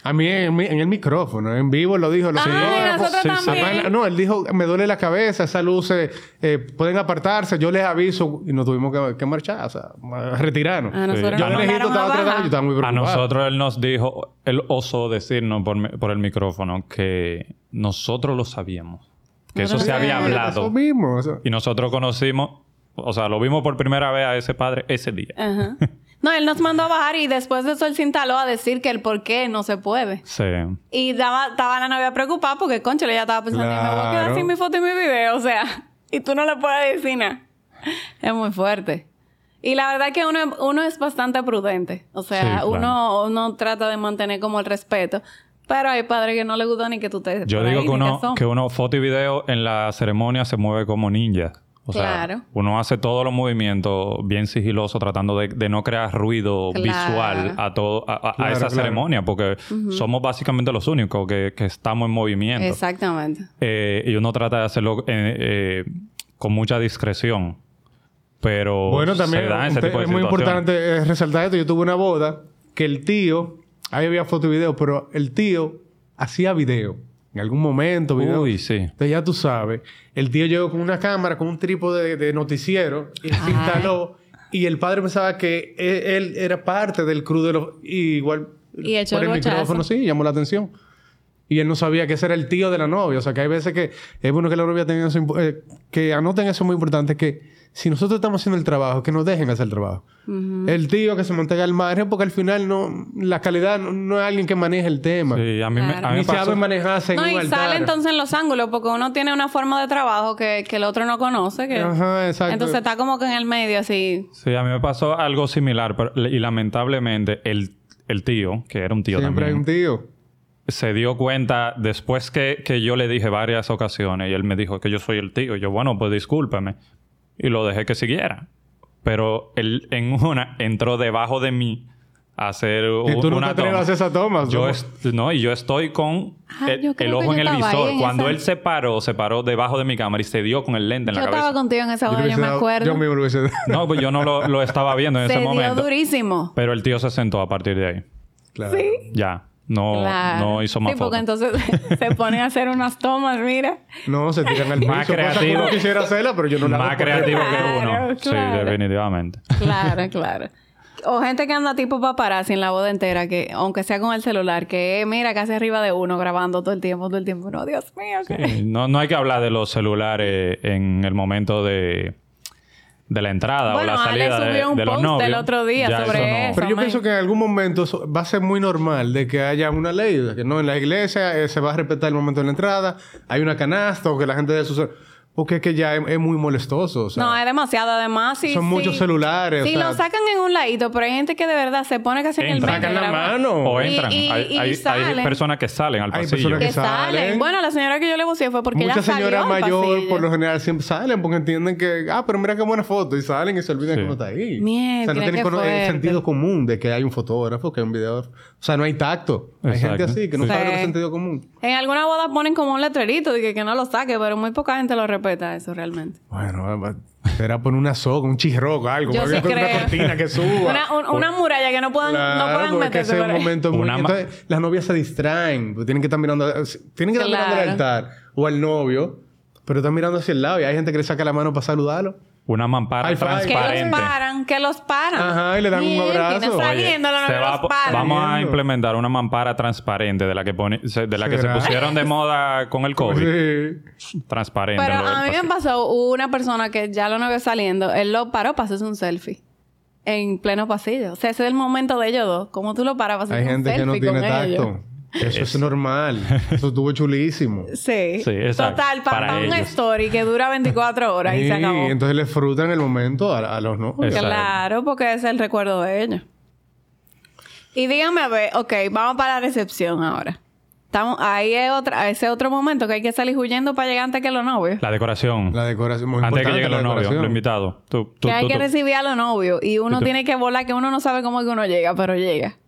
A mí en, en el micrófono, en vivo lo dijo. Lo nosotros Sí, sí. No, él dijo, me duele la cabeza, esas luces eh, pueden apartarse, yo les aviso y nos tuvimos que, que marchar, o sea, retirarnos. A nosotros Yo nos estaba a tratando, bajar. yo estaba muy A preocupado. nosotros él nos dijo, él osó decirnos por, por el micrófono que nosotros lo sabíamos. Que eso se había hablado. Eso mismo. eso. Y nosotros conocimos, o sea, lo vimos por primera vez a ese padre ese día. Ajá. *laughs* No, él nos mandó a bajar y después de eso él se instaló a decir que el por qué no se puede. Sí. Y estaba, estaba la novia preocupada porque, concho, ella estaba pensando, "Y me voy a quedar Claro. sin mi foto y mi video. O sea, y tú no le puedes decir nada. Es muy fuerte. Y la verdad que uno, uno es bastante prudente. O sea, Sí, claro. uno, uno trata de mantener como el respeto. Pero hay padres que no les gusta ni que tú te... Yo digo ahí, que uno, que uno, foto y video en la ceremonia se mueve como ninja. O Claro. sea, uno hace todos los movimientos bien sigiloso, tratando de, de no crear ruido Claro. visual a todo a, a- a Claro, esa claro. ceremonia, porque somos básicamente los únicos que, que estamos en movimiento. Exactamente. Eh, y uno trata de hacerlo eh, eh, con mucha discreción. Pero Bueno, también se dan ese un te- tipo de es muy importante resaltar esto. Yo tuve una boda que el tío, ahí había foto y video, pero el tío hacía video. En algún momento, video. Uy, sí. Entonces ya tú sabes. El tío llegó con una cámara, con un trípode de, de noticiero y se instaló. Y el padre pensaba que él, él era parte del crew de los... Y igual Y echó por el micrófono sí, llamó la atención. Y él no sabía que ese era el tío de la novia. O sea, que hay veces que es bueno que la novia tenga eso... eh, que anoten eso muy importante. Que si nosotros estamos haciendo el trabajo, que nos dejen hacer el trabajo. El tío que se mantenga al margen porque al final no... La calidad no, no es alguien que maneje el tema. Sí, a mí, me- a mí Ni pasó- sabe manejarse en No, un y altar. sale entonces en los ángulos porque uno tiene una forma de trabajo que, que el otro no conoce. Que... Ajá, exacto. Entonces está como que en el medio así. Sí, a mí me pasó algo similar, pero, y lamentablemente el, el tío, que era un tío Siempre hay también, un tío. se dio cuenta después que, que yo le dije varias ocasiones y él me dijo que yo soy el tío. Y yo, bueno, pues discúlpeme. Y lo dejé que siguiera. Pero él en una entró debajo de mí a hacer Y tú una nunca toma. hacer esa toma. Yo ¿no? y yo estoy con Ah, el, yo ojo en yo el estaba visor. en Cuando esa. él se paró, se paró debajo de mi cámara y se dio con el lente en Yo la estaba cabeza. contigo en esa Yo le yo me dado- acuerdo. Yo mismo lo hubiese dado. No, pues yo no lo, lo estaba viendo en *laughs* Se ese dio momento. durísimo. Pero el tío se sentó a partir de ahí. Claro. Sí. Ya. No, Claro. no hizo más Sí, porque fotos. entonces *laughs* se pone a hacer unas tomas, mira. No, se tiran al piso. Más cosa que creativo. quisiera hacerla, pero yo no la Más creativo que Claro, uno. Sí, definitivamente. Claro, claro. O gente que anda tipo paparazzi en la boda entera, que aunque sea con el celular, que mira casi arriba de uno grabando todo el tiempo, todo el tiempo. No, Dios mío. Sí, No, no hay que hablar de los celulares en el momento de, de la entrada Bueno, o la Ale salida de, subió un de los post novios. el otro día sobre no- eso. Pero yo man. pienso que en algún momento va a ser muy normal de que haya una ley, de que no en la iglesia eh, se va a respetar el momento de la entrada, hay una canasta o que la gente de sus porque es que ya es, es muy molestoso, o sea, no, es demasiado. Además, sí. son sí. muchos celulares, o Sí, sea, lo sacan en un ladito, pero hay gente que de verdad se pone casi en el medio. sacan la mano. O Y- entran. y- hay, y hay- hay personas que salen al Hay pasillo. personas Que que salen. salen. Bueno, la señora que yo le buceé fue porque Muchas ella salió señoras al mayores pasillo. por lo general siempre salen porque entienden que, ah, pero mira qué buena foto y salen y se olvidan Sí. que uno está ahí. Mierda, o sea, no tienen cono- el sentido común de que hay un fotógrafo, que hay un videógrafo. O sea, no hay tacto. Hay Exacto. gente así que no Sí. sabe lo que es sentido común. En alguna boda ponen como un letrerito de que, que no lo saque, pero muy poca gente lo respeta eso realmente. Bueno, será por una soga, un chirroco, algo. Yo una, una creo. cortina que suba. Una, un- una muralla que no puedan, no Claro, puedan porque meterse ese es por un ahí. momento muy... Una ma- Entonces, las novias se distraen. porque Tienen que estar mirando... Tienen que estar mirando al altar o al novio, pero están mirando hacia el lado y hay gente que le saca la mano para saludarlo. Una mampara High five. Que los transparente. paran, que los paran. Ajá, y le dan un abrazo. Oye, Se va vamos a implementar una mampara transparente de la que pone, se- de la que se pusieron de moda con el COVID. Sí. Transparente. Pero a mí me pasó una persona que ya lo novio saliendo, él lo paró para hacerse un selfie. En pleno pasillo. O sea, ese es el momento de ellos dos. ¿Cómo tú lo paras para hacerse Hay un gente que no selfie tiene con ellos? Eso es normal. Eso estuvo chulísimo. *laughs* Sí. Sí, exacto. Total, para, Para un ellos. story que dura 24 horas y se acabó. entonces le frutan el momento a, a los novios. Claro, porque ese es el recuerdo de ellos. Y dígame, a ver, ok, vamos para la recepción ahora. Estamos, ahí es otra, ese otro momento que hay que salir huyendo para llegar antes que los novios. La decoración. La decoración muy Antes de que lleguen los novios, los invitados. Tú, tú, que hay tú- que tú. recibir a los novios y uno Tú- tú. tiene que volar que uno no sabe cómo es que uno llega, pero llega.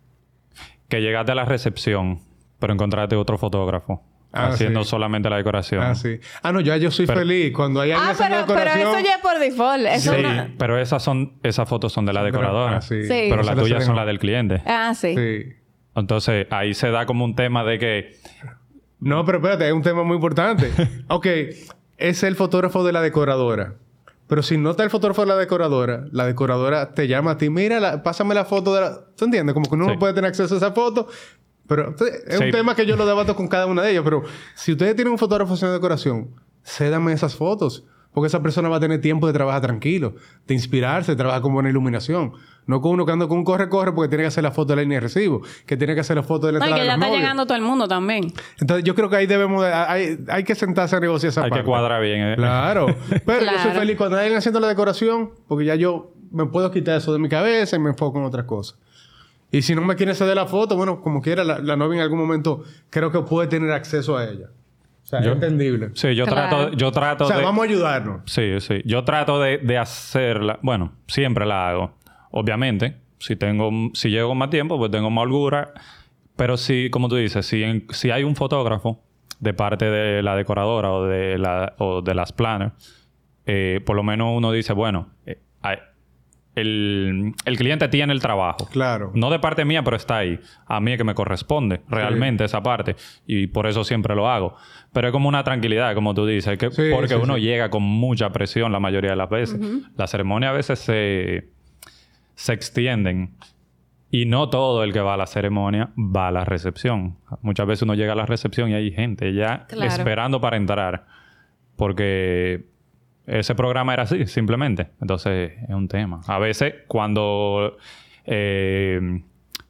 Que llegaste a la recepción, pero encontraste otro fotógrafo Ah, haciendo sí. solamente la decoración. Ah, sí. Ah, no, ya yo soy Pero- feliz. Cuando hay alguien Ah, haciendo pero, pero decoración... eso ya es por default. Eso Sí, es pero esas son esas fotos son de la decoradora. Ah, sí. Sí. Pero las tuyas son las del cliente. Ah, sí. Sí. Entonces, ahí se da como un tema de que No, pero espérate, hay un tema muy importante. *laughs* ok, es el fotógrafo de la decoradora. Pero si no está el fotógrafo de la decoradora, la decoradora te llama a ti, mira, la- pásame la foto de la... ¿Tú entiendes? Como que uno Sí. no puede tener acceso a esa foto. Pero entonces, es Sí. un tema que yo lo debato con cada una de ellas. Pero si ustedes tienen un fotógrafo haciendo decoración, cédame esas fotos. Porque esa persona va a tener tiempo de trabajar tranquilo, de inspirarse, de trabajar con buena iluminación. No con uno que anda con un corre-corre porque tiene que hacer la foto de la línea de recibo, que tiene que hacer la foto de la No, y entrada que de ya está novios. llegando todo el mundo también. Entonces yo creo que ahí debemos de- hay, hay que sentarse a negociar esa Hay que parte. cuadrar bien. ¿eh? Claro. Pero yo soy Claro. feliz cuando hay alguien haciendo la decoración, porque ya yo me puedo quitar eso de mi cabeza y me enfoco en otras cosas. Y si no me quiere ceder la foto, bueno, como quiera, la, la novia en algún momento creo que puede tener acceso a ella. O sea, Yo- es entendible. Sí, yo Claro. trato, yo trato O sea, de... vamos a ayudarnos. Sí, sí. Yo trato de, de hacerla. Bueno, siempre la hago. Obviamente, si tengo, si llego con más tiempo, pues tengo más holgura. Pero si, como tú dices, si, en- si hay un fotógrafo de parte de la decoradora o de, la, o de las planners, eh, por lo menos uno dice, bueno, eh, hay- el, el cliente tiene el trabajo. Claro. No de parte mía, pero está ahí. A mí es que me corresponde realmente esa parte. Y por eso siempre lo hago. Pero es como una tranquilidad, como tú dices. Que, Sí, porque sí, uno sí. llega con mucha presión la mayoría de las veces. La ceremonia a veces se, se extienden. Y no todo el que va a la ceremonia va a la recepción. Muchas veces uno llega a la recepción y hay gente ya Claro. esperando para entrar. Porque ese programa era así, simplemente. Entonces, es un tema. A veces, cuando... eh,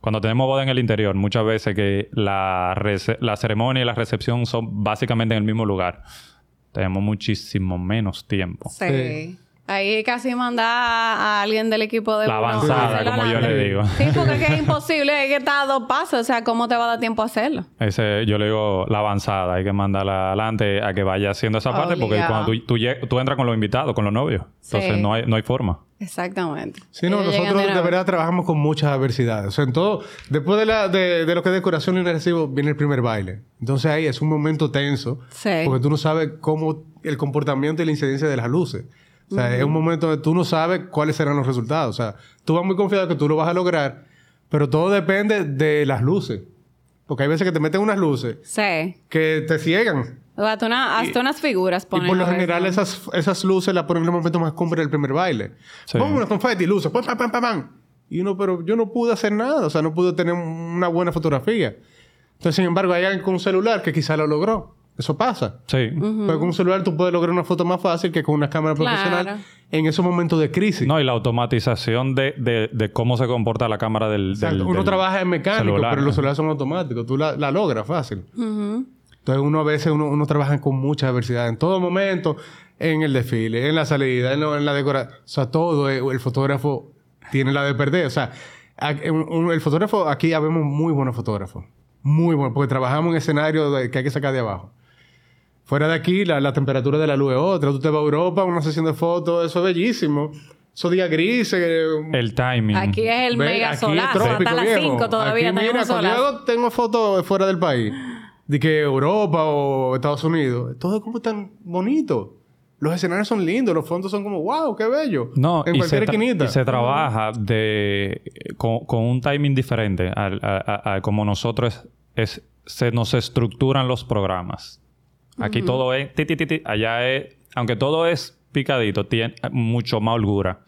cuando tenemos boda en el interior, muchas veces que la, la ceremonia y la recepción son básicamente en el mismo lugar. Tenemos muchísimo menos tiempo. Sí. Ahí casi manda a alguien del equipo de La avanzada, como yo le digo. Sí, porque es que es *laughs* imposible, hay que estar a dos pasos. O sea, ¿cómo te va a dar tiempo a hacerlo? Ese, yo le digo la avanzada. Hay que mandarla adelante a que vaya haciendo esa parte porque cuando tú, tú, tú entras con los invitados, con los novios. Entonces, Sí. no hay, no hay forma. Exactamente. Sí, no, Ellos llegan nosotros de verdad trabajamos con muchas adversidades. O sea, en todo, después de, la, de, de lo que es decoración y recibo, viene el primer baile. Entonces ahí es un momento tenso. Sí. Porque tú no sabes cómo el comportamiento y la incidencia de las luces. O sea, es un momento donde tú no sabes cuáles serán los resultados. O sea, tú vas muy confiado que tú lo vas a lograr, pero todo depende de las luces. Porque hay veces que te meten unas luces Sí. que te ciegan. Hasta, una- hasta unas figuras Y ponen por lo general esas, esas luces las ponen en el momento más cumbre del primer baile. Sí. Pon una confeti, luces, pam, pam, pam, pam. Y uno, pero yo no pude hacer nada. O sea, no pude tener una buena fotografía. Entonces, sin embargo, hay alguien con un celular que quizá lo logró. Eso pasa. Sí. Pero con un celular tú puedes lograr una foto más fácil que con una cámara Claro. profesional en esos momentos de crisis. No, y la automatización de, de, de cómo se comporta la cámara del. Exacto. del- uno del trabaja en mecánico, celular. pero los celulares son automáticos. Tú la, la logras fácil. Entonces uno a veces uno, uno trabaja con mucha adversidad en todo momento, en el desfile, en la salida, en, lo- en la decoración. O sea, todo eh, el fotógrafo tiene la de perder. O sea, a- un- un- el fotógrafo, aquí habemos muy buenos fotógrafos. Muy buenos, porque trabajamos en escenarios que hay que sacar de abajo. Fuera de aquí, la, la temperatura de la luz es otra. Tú te vas a Europa, una sesión de fotos, eso es bellísimo. Esos días grises. eh, El timing. Aquí es el Ve, mega aquí solar. es trópico, hasta las viejo. 5 todavía Aquí, mira, tenemos cuando solar. yo tengo fotos fuera del país, de que Europa o Estados Unidos, todo es como tan bonito. Los escenarios son lindos, los fondos son como, wow, qué bello. No, en y cualquier se, esquinita. y se trabaja de, con, con un timing diferente al, a, a- a como nosotros es, se nos estructuran los programas. Aquí todo es ti, ti, ti, ti. allá es, aunque todo es picadito, tiene mucho más holgura.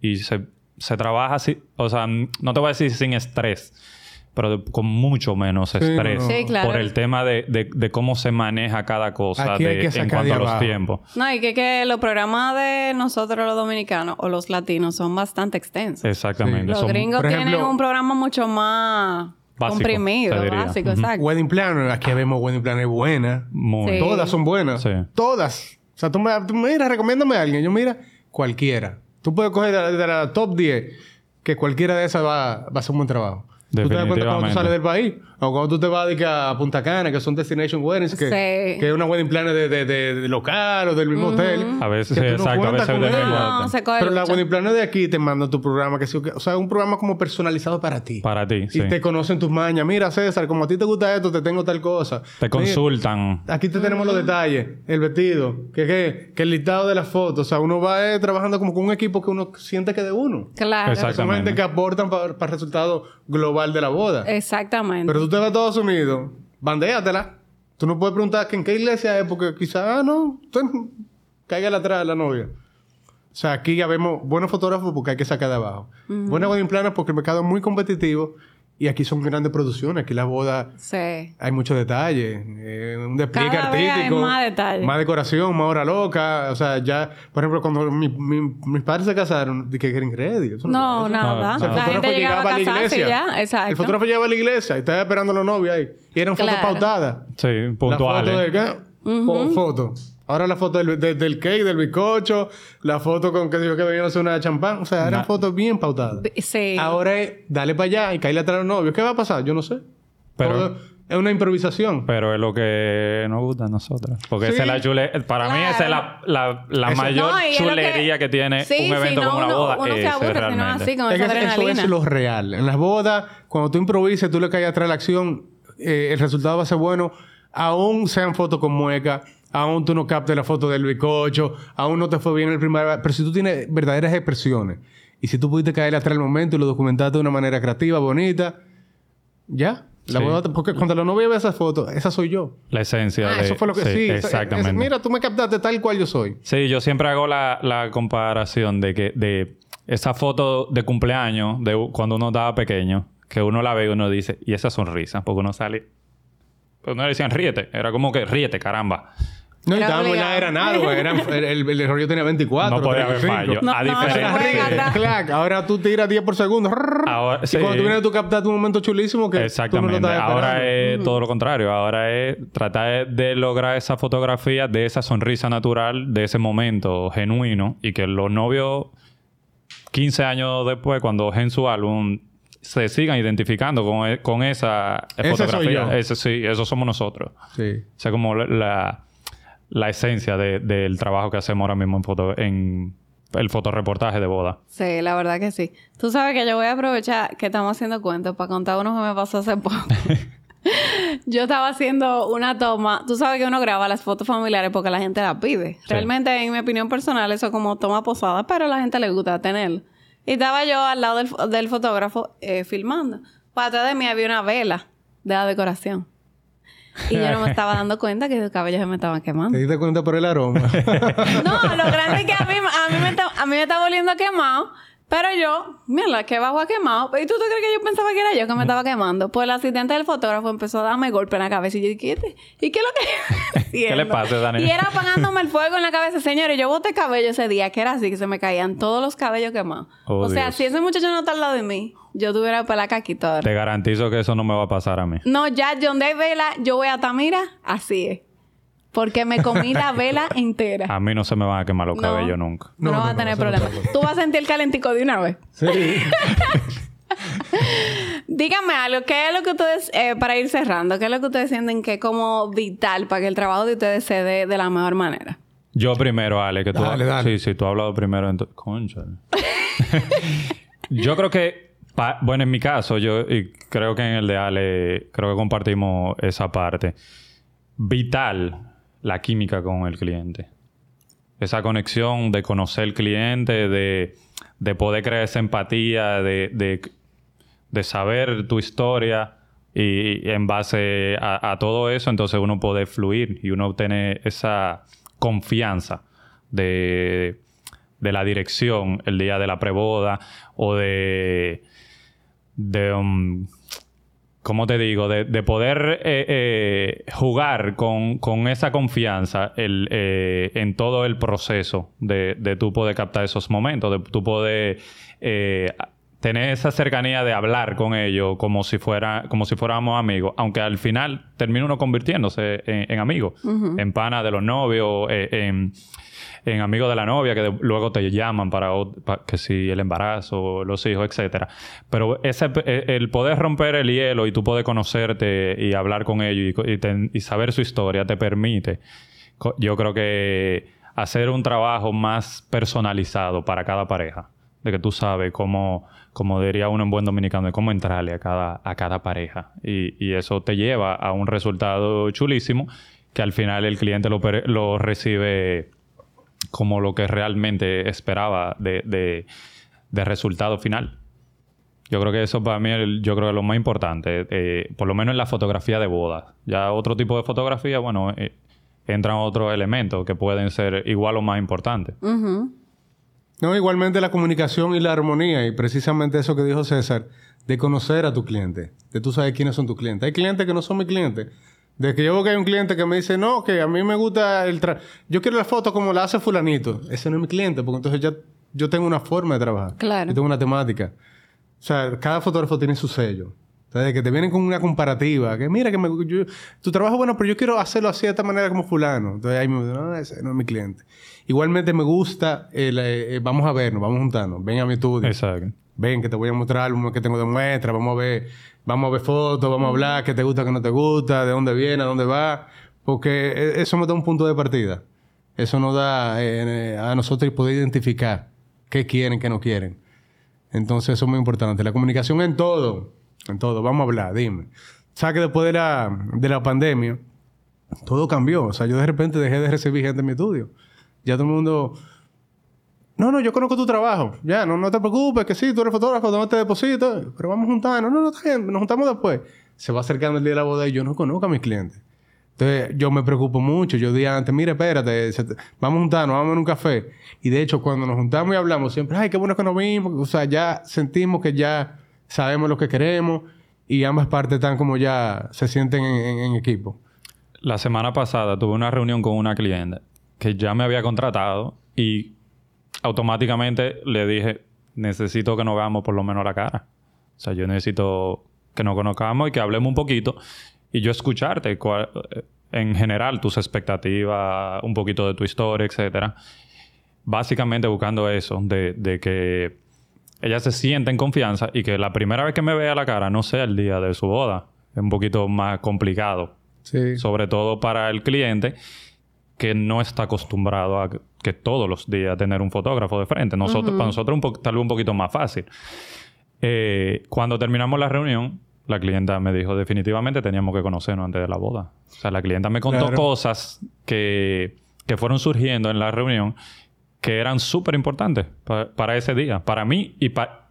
Y se, se trabaja así, o sea, no te voy a decir sin estrés, pero con mucho menos Sí, estrés. no. Sí, claro. Por el tema de, de- de cómo se maneja cada cosa Aquí hay de- en cuanto a los abajo. tiempos. No, y que, que los programas de nosotros los dominicanos o los latinos son bastante extensos. Exactamente. Los Son- gringos ejemplo- tienen un programa mucho más Básico, comprimido, básico, exacto. Wedding Planner, aquí vemos Wedding Planner. Muy. Sí. Todas son buenas. Sí. Todas. O sea, tú, me, tú mira, recomiéndame a alguien. Yo, mira, cualquiera. Tú puedes coger de la, de la top 10 que cualquiera de esas va, va a hacer un buen trabajo. ¿Tú te das cuenta cuando tú sales del país? O cuando tú te vas de a Punta Cana, que son destination weddings, que, Sí. que es una wedding planner de, de, de- de local o del mismo hotel. A veces, que sí, tú no exacto, a veces de verdad. No, se coge Pero la wedding planner de aquí te manda tu programa, que o sea, un programa como personalizado para ti. Para ti, y sí. te conocen tus mañas. Mira, César, como a ti te gusta esto, te tengo tal cosa. Te Mira, consultan. Aquí te tenemos los detalles, el vestido, que, que, que el listado de las fotos. O sea, uno va eh, trabajando como con un equipo que uno siente que es de uno. Claro. Exacto. Son gente Exactamente. que aportan para el resultado global de la boda. Exactamente. Pero tú te vas a Estados Unidos, bandéatela. Tú no puedes preguntar que en qué iglesia es, porque quizás, ah, no, caiga atrás de la novia. O sea, aquí ya vemos buenos fotógrafos porque hay que sacar de abajo. Buenas wedding planners porque el mercado es muy competitivo Y aquí son grandes producciones. Aquí la boda Sí. hay muchos detalles. eh, un despliegue Cada vez hay artístico. más detalles. Más decoración, más hora loca. O sea, ya... Por ejemplo, cuando mi- mi- mis padres se casaron, dije que era increíble. Eso No, eso- nada. O sea, el La fotógrafo gente llegaba a la casarse y ya. Exacto. El fotógrafo llegaba a la iglesia y estaba esperando a los novios ahí. Y eran fotos Claro. pautadas. Sí, La puntuales. foto de qué? Fo- foto. Ahora la foto del, de- del cake, del bizcocho, la foto con que dijo que venían a hacer una champán. O sea, eran fotos bien pautadas. Sí. Ahora es, dale para allá y caerle atrás a los novios. ¿Qué va a pasar? Yo no sé. Pero- es una improvisación. Pero es lo que nos gusta a nosotros. Porque Sí. esa es la chule... Para mí esa es la, la, la Eso- mayor No, chulería que, tiene Sí, un evento si no, como una uno- boda. Uno se Ese aburre si no es realmente. así, con Es esa que eso es lo real. En las bodas, cuando tú improvisas, tú le caes atrás a la acción, eh, el resultado va a ser bueno. Aún sean fotos con mueca, aún tú no captes la foto del bizcocho, aún no te fue bien el primer... Pero si tú tienes verdaderas expresiones y si tú pudiste caer atrás al momento y lo documentaste de una manera creativa, bonita, ya. La Sí. boda te- porque cuando la novia ve esas fotos, esa soy yo. La esencia Ah, de... eso fue lo que sí. Exactamente. es- mira, tú me captaste tal cual yo soy. Sí, yo siempre hago la, la comparación de que de esa foto de cumpleaños de cuando uno estaba pequeño, que uno la ve y uno dice, y esa sonrisa, porque uno sale. No le decían ríete, era como que ríete, caramba. No, Era estábamos la era nada, güey. Eran- *laughs* El, el, el error yo tenía 24. No podía haber 35. fallo. No, a no, no se diferencia. Clac, ahora tú tiras 10 por segundo. Ahora, y sí. cuando tú vienes, tú captaste un momento chulísimo que Exactamente. tú no lo estabas Ahora es todo lo contrario. Ahora es tratar de lograr esa fotografía de esa sonrisa natural, de ese momento genuino y que los novios, 15 años después, cuando en su álbum, se sigan identificando con, e- con esa Ese soy fotografía. yo. Ese sí, eso somos nosotros. Sí. O sea, como la, la, esencia de- del trabajo que hacemos ahora mismo en, foto, en el fotoreportaje de boda. Sí, la verdad que sí. Tú sabes que yo voy a aprovechar que estamos haciendo cuentos para contar uno que me pasó hace poco. *laughs* yo estaba haciendo una toma. Tú sabes que uno graba las fotos familiares porque la gente las pide. Realmente, en mi opinión personal, eso es como toma posada, pero a la gente le gusta tenerlo. Y estaba yo al lado del, del fotógrafo eh, filmando. Para atrás de mí había una vela de la decoración. Y yo no me estaba dando cuenta que los cabellos se me estaban quemando. ¿Te diste cuenta por el aroma? *laughs* No, lo grande es que a mí, a mí, me, está, a mí me está volviendo quemado. Pero yo, mira, que bajo a quemado. ¿Y tú te crees que yo pensaba que era yo que me estaba quemando? Pues el asistente del fotógrafo empezó a darme golpe en la cabeza. Y yo dije, ¿qué, ¿y qué es lo que *laughs* ¿Qué le pasa, Dani? Y era apagándome el fuego en la cabeza. Señores, yo boté cabello ese día, que era así, que se me caían todos los cabellos quemados. Oh, o sea, Dios. si ese muchacho no está al lado de mí, yo tuviera para la caquita ahora. Te garantizo que eso no me va a pasar a mí. No, ya donde hay vela, yo voy a Tamira, así es. Porque me comí la vela *laughs* entera. A mí no se me van a quemar los No. cabellos nunca. No, No, vas no, a tener problema. Tú vas a sentir el calentico de una vez. sí. *laughs* Díganme algo, ¿qué es lo que ustedes, eh, para ir cerrando, qué es lo que ustedes sienten que es como vital para que el trabajo de ustedes se dé de la mejor manera? Yo primero, Ale, que tú... Dale, dale. Sí, sí, tú has hablado primero. Entonces... Concha. yo creo que... pa- Bueno, en mi caso, yo y creo que en el de Ale, creo que compartimos esa parte. Vital la química con el cliente. Esa conexión de conocer al cliente, de, de poder crear esa empatía, de, de, de saber tu historia y en base a, todo eso, entonces uno puede fluir y uno obtiene esa confianza de, de la dirección el día de la preboda o de, de ¿cómo te digo? De, de poder eh, eh, jugar con, con esa confianza el, eh, en todo el proceso de, de tú poder captar esos momentos, de tú poder eh, tener esa cercanía de hablar con ellos como si, fuera, como si fuéramos amigos, aunque al final termina uno convirtiéndose en, en amigo, en pana de los novios, eh, en en amigos de la novia que de- luego te llaman para, que si el embarazo, los hijos, etcétera. Pero ese, eh, el poder romper el hielo y tú poder conocerte y hablar con ellos y saber su historia te permite, yo creo que hacer un trabajo más personalizado para cada pareja. De que tú sabes cómo, como diría uno en buen dominicano, de cómo entrarle a cada, a cada pareja. Y, eso te lleva a un resultado chulísimo que al final el cliente lo recibe como lo que realmente esperaba de, de- de resultado final. Yo creo que eso para mí el- yo creo que es lo más importante, eh, por lo menos en la fotografía de boda. Ya otro tipo de fotografía, bueno, eh, entran otros elementos que pueden ser igual o más importantes. No, igualmente la comunicación y la armonía, y precisamente eso que dijo César, de conocer a tu cliente, de tú sabes quiénes son tus clientes. Hay clientes que no son mis clientes. De que yo veo que hay un cliente que me dice, no, que a mí me gusta el tra yo quiero la foto como la hace fulanito. Ese no es mi cliente, porque entonces ya yo tengo una forma de trabajar. Claro. Yo tengo una temática. O sea, cada fotógrafo tiene su sello. Entonces, que te vienen con una comparativa, que mira que me, yo- tu trabajo es bueno, pero yo quiero hacerlo así de esta manera como fulano. Entonces ahí me dicen, no, ese no es mi cliente. Igualmente me gusta, el, eh, eh, vamos a vernos, vamos a juntarnos, ven a mi estudio. Exacto. Ven, que te voy a mostrar álbumes que tengo de muestra, vamos a ver, vamos a ver fotos, vamos a hablar, qué te gusta, qué no te gusta, de dónde viene, a dónde va, porque e- eso nos da un punto de partida. Eso nos da eh, a nosotros poder identificar qué quieren, qué no quieren. Entonces eso es muy importante. La comunicación en todo, en todo. Vamos a hablar, dime. ¿Sabes que después de la, de la pandemia, todo cambió? O sea, yo de repente dejé de recibir gente en mi estudio. Ya todo el mundo... No, no, yo conozco tu trabajo. Ya, no, no te preocupes, que sí, tú eres fotógrafo, ¿dónde te deposito? Pero vamos a juntarnos. No, no, está bien, nos juntamos después. Se va acercando el día de la boda y yo no conozco a mis clientes. Entonces, yo me preocupo mucho. Yo día antes, mire, espérate, vamos a juntarnos, vamos en un café. Y de hecho, cuando nos juntamos y hablamos, siempre, ay, qué bueno que nos vimos. O sea, ya sentimos que ya sabemos lo que queremos y ambas partes están como ya se sienten en, en- en equipo. La semana pasada tuve una reunión con una cliente que ya me había contratado y automáticamente le dije, necesito que nos veamos por lo menos la cara. O sea, yo necesito que nos conozcamos y que hablemos un poquito y yo escucharte eh, en general tus expectativas, un poquito de tu historia, etcétera. Básicamente buscando eso, de, de que ella se sienta en confianza y que la primera vez que me vea la cara no sea el día de su boda. Es un poquito más complicado Sí. sobre todo para el cliente que no está acostumbrado a que- todos los días tener un fotógrafo de frente. Nosotros, Para nosotros un po- tal vez un poquito más fácil. Eh, cuando terminamos la reunión, la clienta me dijo definitivamente teníamos que conocernos antes de la boda. O sea, la clienta me contó Claro. cosas que, que fueron surgiendo en la reunión que eran súper importantes pa- para ese día, para mí y pa-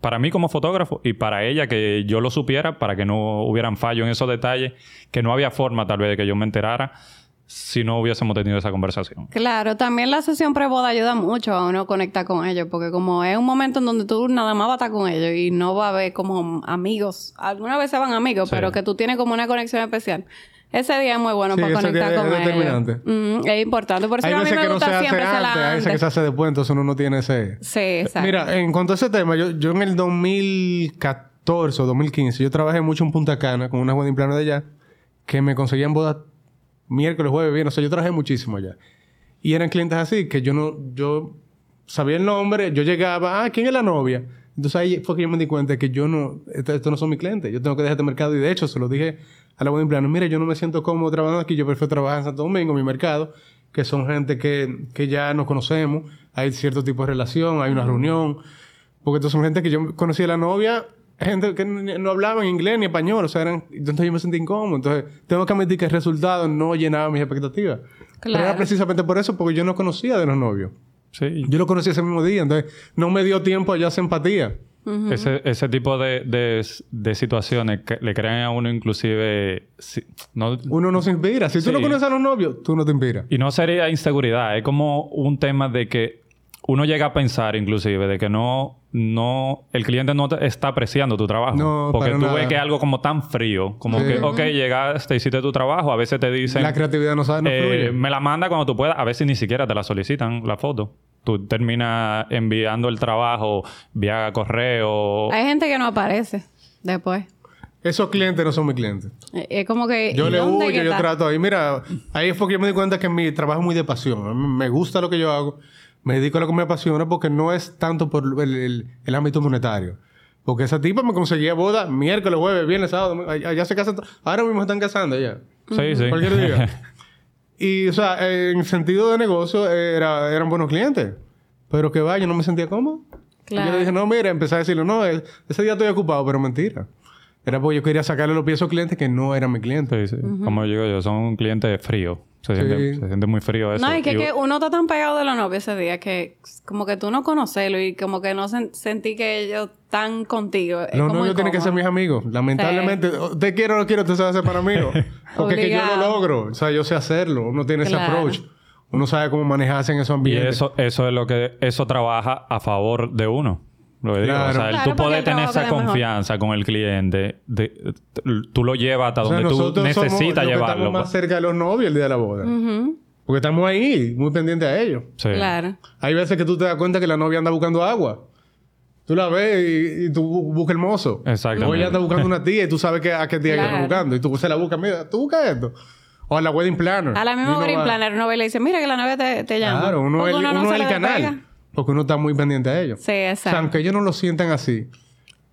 para mí como fotógrafo y para ella que yo lo supiera, para que no hubieran fallo en esos detalles, que no había forma tal vez de que yo me enterara si no hubiésemos tenido esa conversación. Claro, también la sesión preboda ayuda mucho a uno conectar con ellos, porque como es un momento en donde tú nada más vas a estar con ellos y no va a haber como amigos, algunas veces van amigos, Sí. pero que tú tienes como una conexión especial. Ese día es muy bueno Sí, para conectar día con es ellos. determinante. Mm, es importante, por eso Hay a mí veces me que no se gusta hace siempre antes, hay veces que se hace después, entonces uno no tiene ese... Sí, exacto. Mira, en cuanto a ese tema, yo, yo en el 2014 o 2015, yo trabajé mucho en Punta Cana con una wedding planner de allá que me conseguían bodas miércoles, jueves, viernes. O sea, yo trabajé muchísimo allá. Y eran clientes así, que yo no... Yo sabía el nombre, yo llegaba, ah, ¿quién es la novia? Entonces ahí fue que yo me di cuenta que yo no... Estos esto no son mis clientes. Yo tengo que dejar este mercado. Y de hecho, se lo dije a la wedding planner. Mira, yo no me siento cómodo trabajando aquí. Yo prefiero trabajar en Santo Domingo, mi mercado. Que son gente que, que ya nos conocemos. Hay cierto tipo de relación. Hay una reunión. Porque estos son gente que yo conocí a la novia, gente que no hablaban inglés ni español, o sea, eran, entonces yo me sentí incómodo. Entonces, tengo que admitir que el resultado no llenaba mis expectativas. Pero era Claro. precisamente por eso, porque yo no conocía de los novios. Sí. Yo lo conocí ese mismo día, entonces no me dio tiempo a ya hacer empatía. Ese, ese tipo de, de, de situaciones que le crean a uno inclusive... si- no, Uno no se inspira. Si tú no conoces a los novios, tú no te inspiras. Y no sería inseguridad, es como un tema de que uno llega a pensar inclusive de que no, no, el cliente no te está apreciando tu trabajo. No, porque para tú nada. ves que es algo como tan frío, como Sí. que, ok, llegaste, hiciste tu trabajo, a veces te dicen, La creatividad no sabe, no eh, me la manda cuando tú puedas, a veces ni siquiera te la solicitan la foto. Tú terminas enviando el trabajo vía correo. Hay gente que no aparece después. Esos clientes no son mis clientes. Eh, Es como que... Yo ¿y le huyo, yo está? trato ahí. Mira, ahí fue que yo me di cuenta que mi trabajo es muy de pasión. Me gusta lo que yo hago. Me dedico a lo que me apasiona porque no es tanto por el, el- el ámbito monetario. Porque esa tipa me conseguía boda miércoles, jueves, viernes, sábado. domingo. Allá allá se casan. Ahora mismo están casando ya. Sí, sí. Cualquier día. *laughs* y, o sea, en sentido de negocio, era, eran buenos clientes. Pero que vaya, yo no me sentía cómodo. Y Claro. Yo le dije, no, mira, empecé a decirle, no, es- ese día estoy ocupado, pero mentira. Era porque yo quería sacarle los pies a esos clientes que no eran mis clientes. Sí, sí. Como digo yo, son clientes fríos. Se, siente, se siente muy frío eso. No, y que, Y- que uno está tan pegado de la novia ese día que como que tú no conocerlo y como que no sen- sentí que ellos están contigo. Es Los novios tienen que ser mis amigos. Lamentablemente, te quiero o no quiero, usted se va a hacer para amigos. *laughs* Porque es que yo lo logro. O sea, yo sé hacerlo. Uno tiene Claro. ese approach. Uno sabe cómo manejarse en esos Y ambientes. eso, eso es lo que... Eso trabaja a favor de uno. Lo que digo. Claro. O sea, el Claro, tú puedes tener esa mejor. confianza con el cliente. de- tú lo llevas hasta O sea, donde tú necesitas llevarlo. Estamos más pues. cerca de los novios el día de la boda. Porque estamos ahí, muy pendientes a ellos. Sí. Claro. Hay veces que tú te das cuenta que la novia anda buscando agua. Tú la ves y, y tú bu- buscas el mozo. Exactamente. O ella anda buscando una tía y tú sabes que, a qué tía está buscando. Y tú se la buscas, mira, tú buscas esto. O a la wedding planner. A la misma wedding planner uno ve y le dice, mira que la novia te, te llama. Claro, uno el, uno el canal. Porque uno está muy pendiente a ellos. Sí, O sea, exacto. aunque ellos no lo sientan así,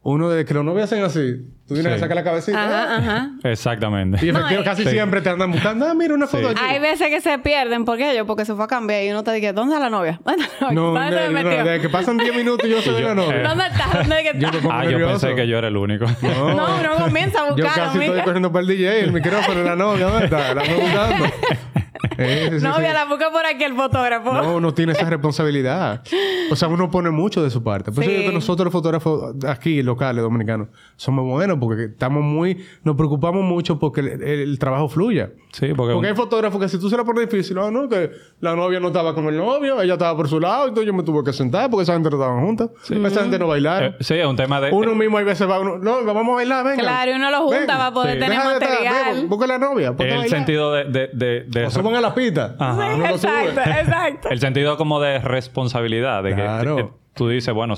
uno desde que los novios hacen así, tú tienes Sí. que sacar la cabecita. Ajá, ajá. Exactamente. Y efectivamente, No, casi Sí. siempre te andan buscando, ah, mira una foto Sí. allí. Hay veces que se pierden. ¿Por qué? Yo, porque se fue a cambiar y uno te dice, ¿dónde está la novia? ¿Dónde está la novia? No, ¿Dónde de, me no, de que pasan 10 minutos y yo *laughs* soy yo, la novia. eh, ¿Dónde está? ¿Dónde es que Yo está? me pongo Ah, yo nervioso. pensé que yo era el único. No, uno comienza a Yo buscar, casi amiga. estoy corriendo para el DJ, el micrófono, la novia, ¿dónde está? La ando buscando. *laughs* Eh, Novia, sí. la busca por aquí el fotógrafo. No, uno tiene esa responsabilidad. O sea, uno pone mucho de su parte. Por eso Sí. yo creo que nosotros los fotógrafos aquí, locales, dominicanos, somos buenos porque estamos muy... Nos preocupamos mucho porque el, trabajo fluya. Sí, porque... Porque hay fotógrafos que si tú se la pones difícil, no, no, que la novia no estaba con el novio, ella estaba por su lado, entonces yo me tuve que sentar porque esa gente no estaban juntas. Esa gente no bailaba. eh, sí, es un tema de... Uno mismo hay veces va, uno, no, vamos a bailar, venga. Claro, y uno lo junta Venga. para poder Sí. tener Deja de estar, material. ve, busca la novia. el bailar. sentido de... de, de, de- O suban a la pista. Ajá. Sí, Uno lo sube. exacto, exacto. el sentido como de responsabilidad. De que- Claro. que, tú dices, bueno,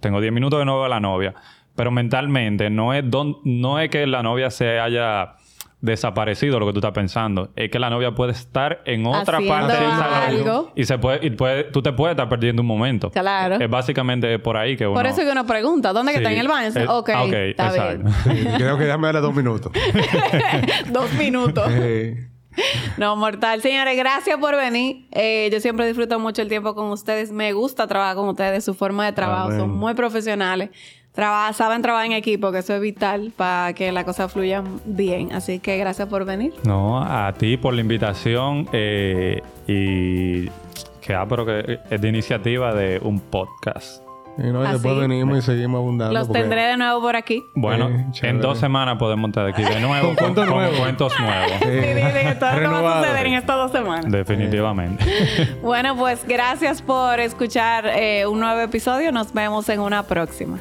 tengo 10 minutos de no veo a la novia. Pero mentalmente no es, don, no es que la novia se haya desaparecido lo que tú estás pensando. Es que la novia puede estar en otra Haciendo parte del salón. algo. Y, se puede, y puede, tú te puedes estar perdiendo un momento. Claro. Es básicamente por ahí que uno... Por eso que uno pregunta, ¿dónde que está en el baño? Eh, ok, ah, ok, está bien. exacto. Sí, creo que déjame darle dos minutos. *laughs* Dos minutos. Eh, *laughs* No, mortal. Señores, gracias por venir. Eh, yo siempre disfruto mucho el tiempo con ustedes. Me gusta trabajar con ustedes. Su forma de trabajo Amén. son muy profesionales. Traba- saben trabajar en equipo, que eso es vital para que la cosa fluya bien. Así que gracias por venir. No, a ti por la invitación eh, y que ah, pero que es de iniciativa de un podcast. Y no, y después venimos y seguimos abundando. Los porque- tendré de nuevo por aquí. Bueno, en dos semanas podemos estar aquí de *laughs* nuevo Con cuentos con nuevos. cuentos nuevos. Sí, sí, sí, todo lo que va a suceder en estas dos semanas. Definitivamente. *laughs* Bueno, pues gracias por escuchar eh, un nuevo episodio. Nos vemos en una próxima.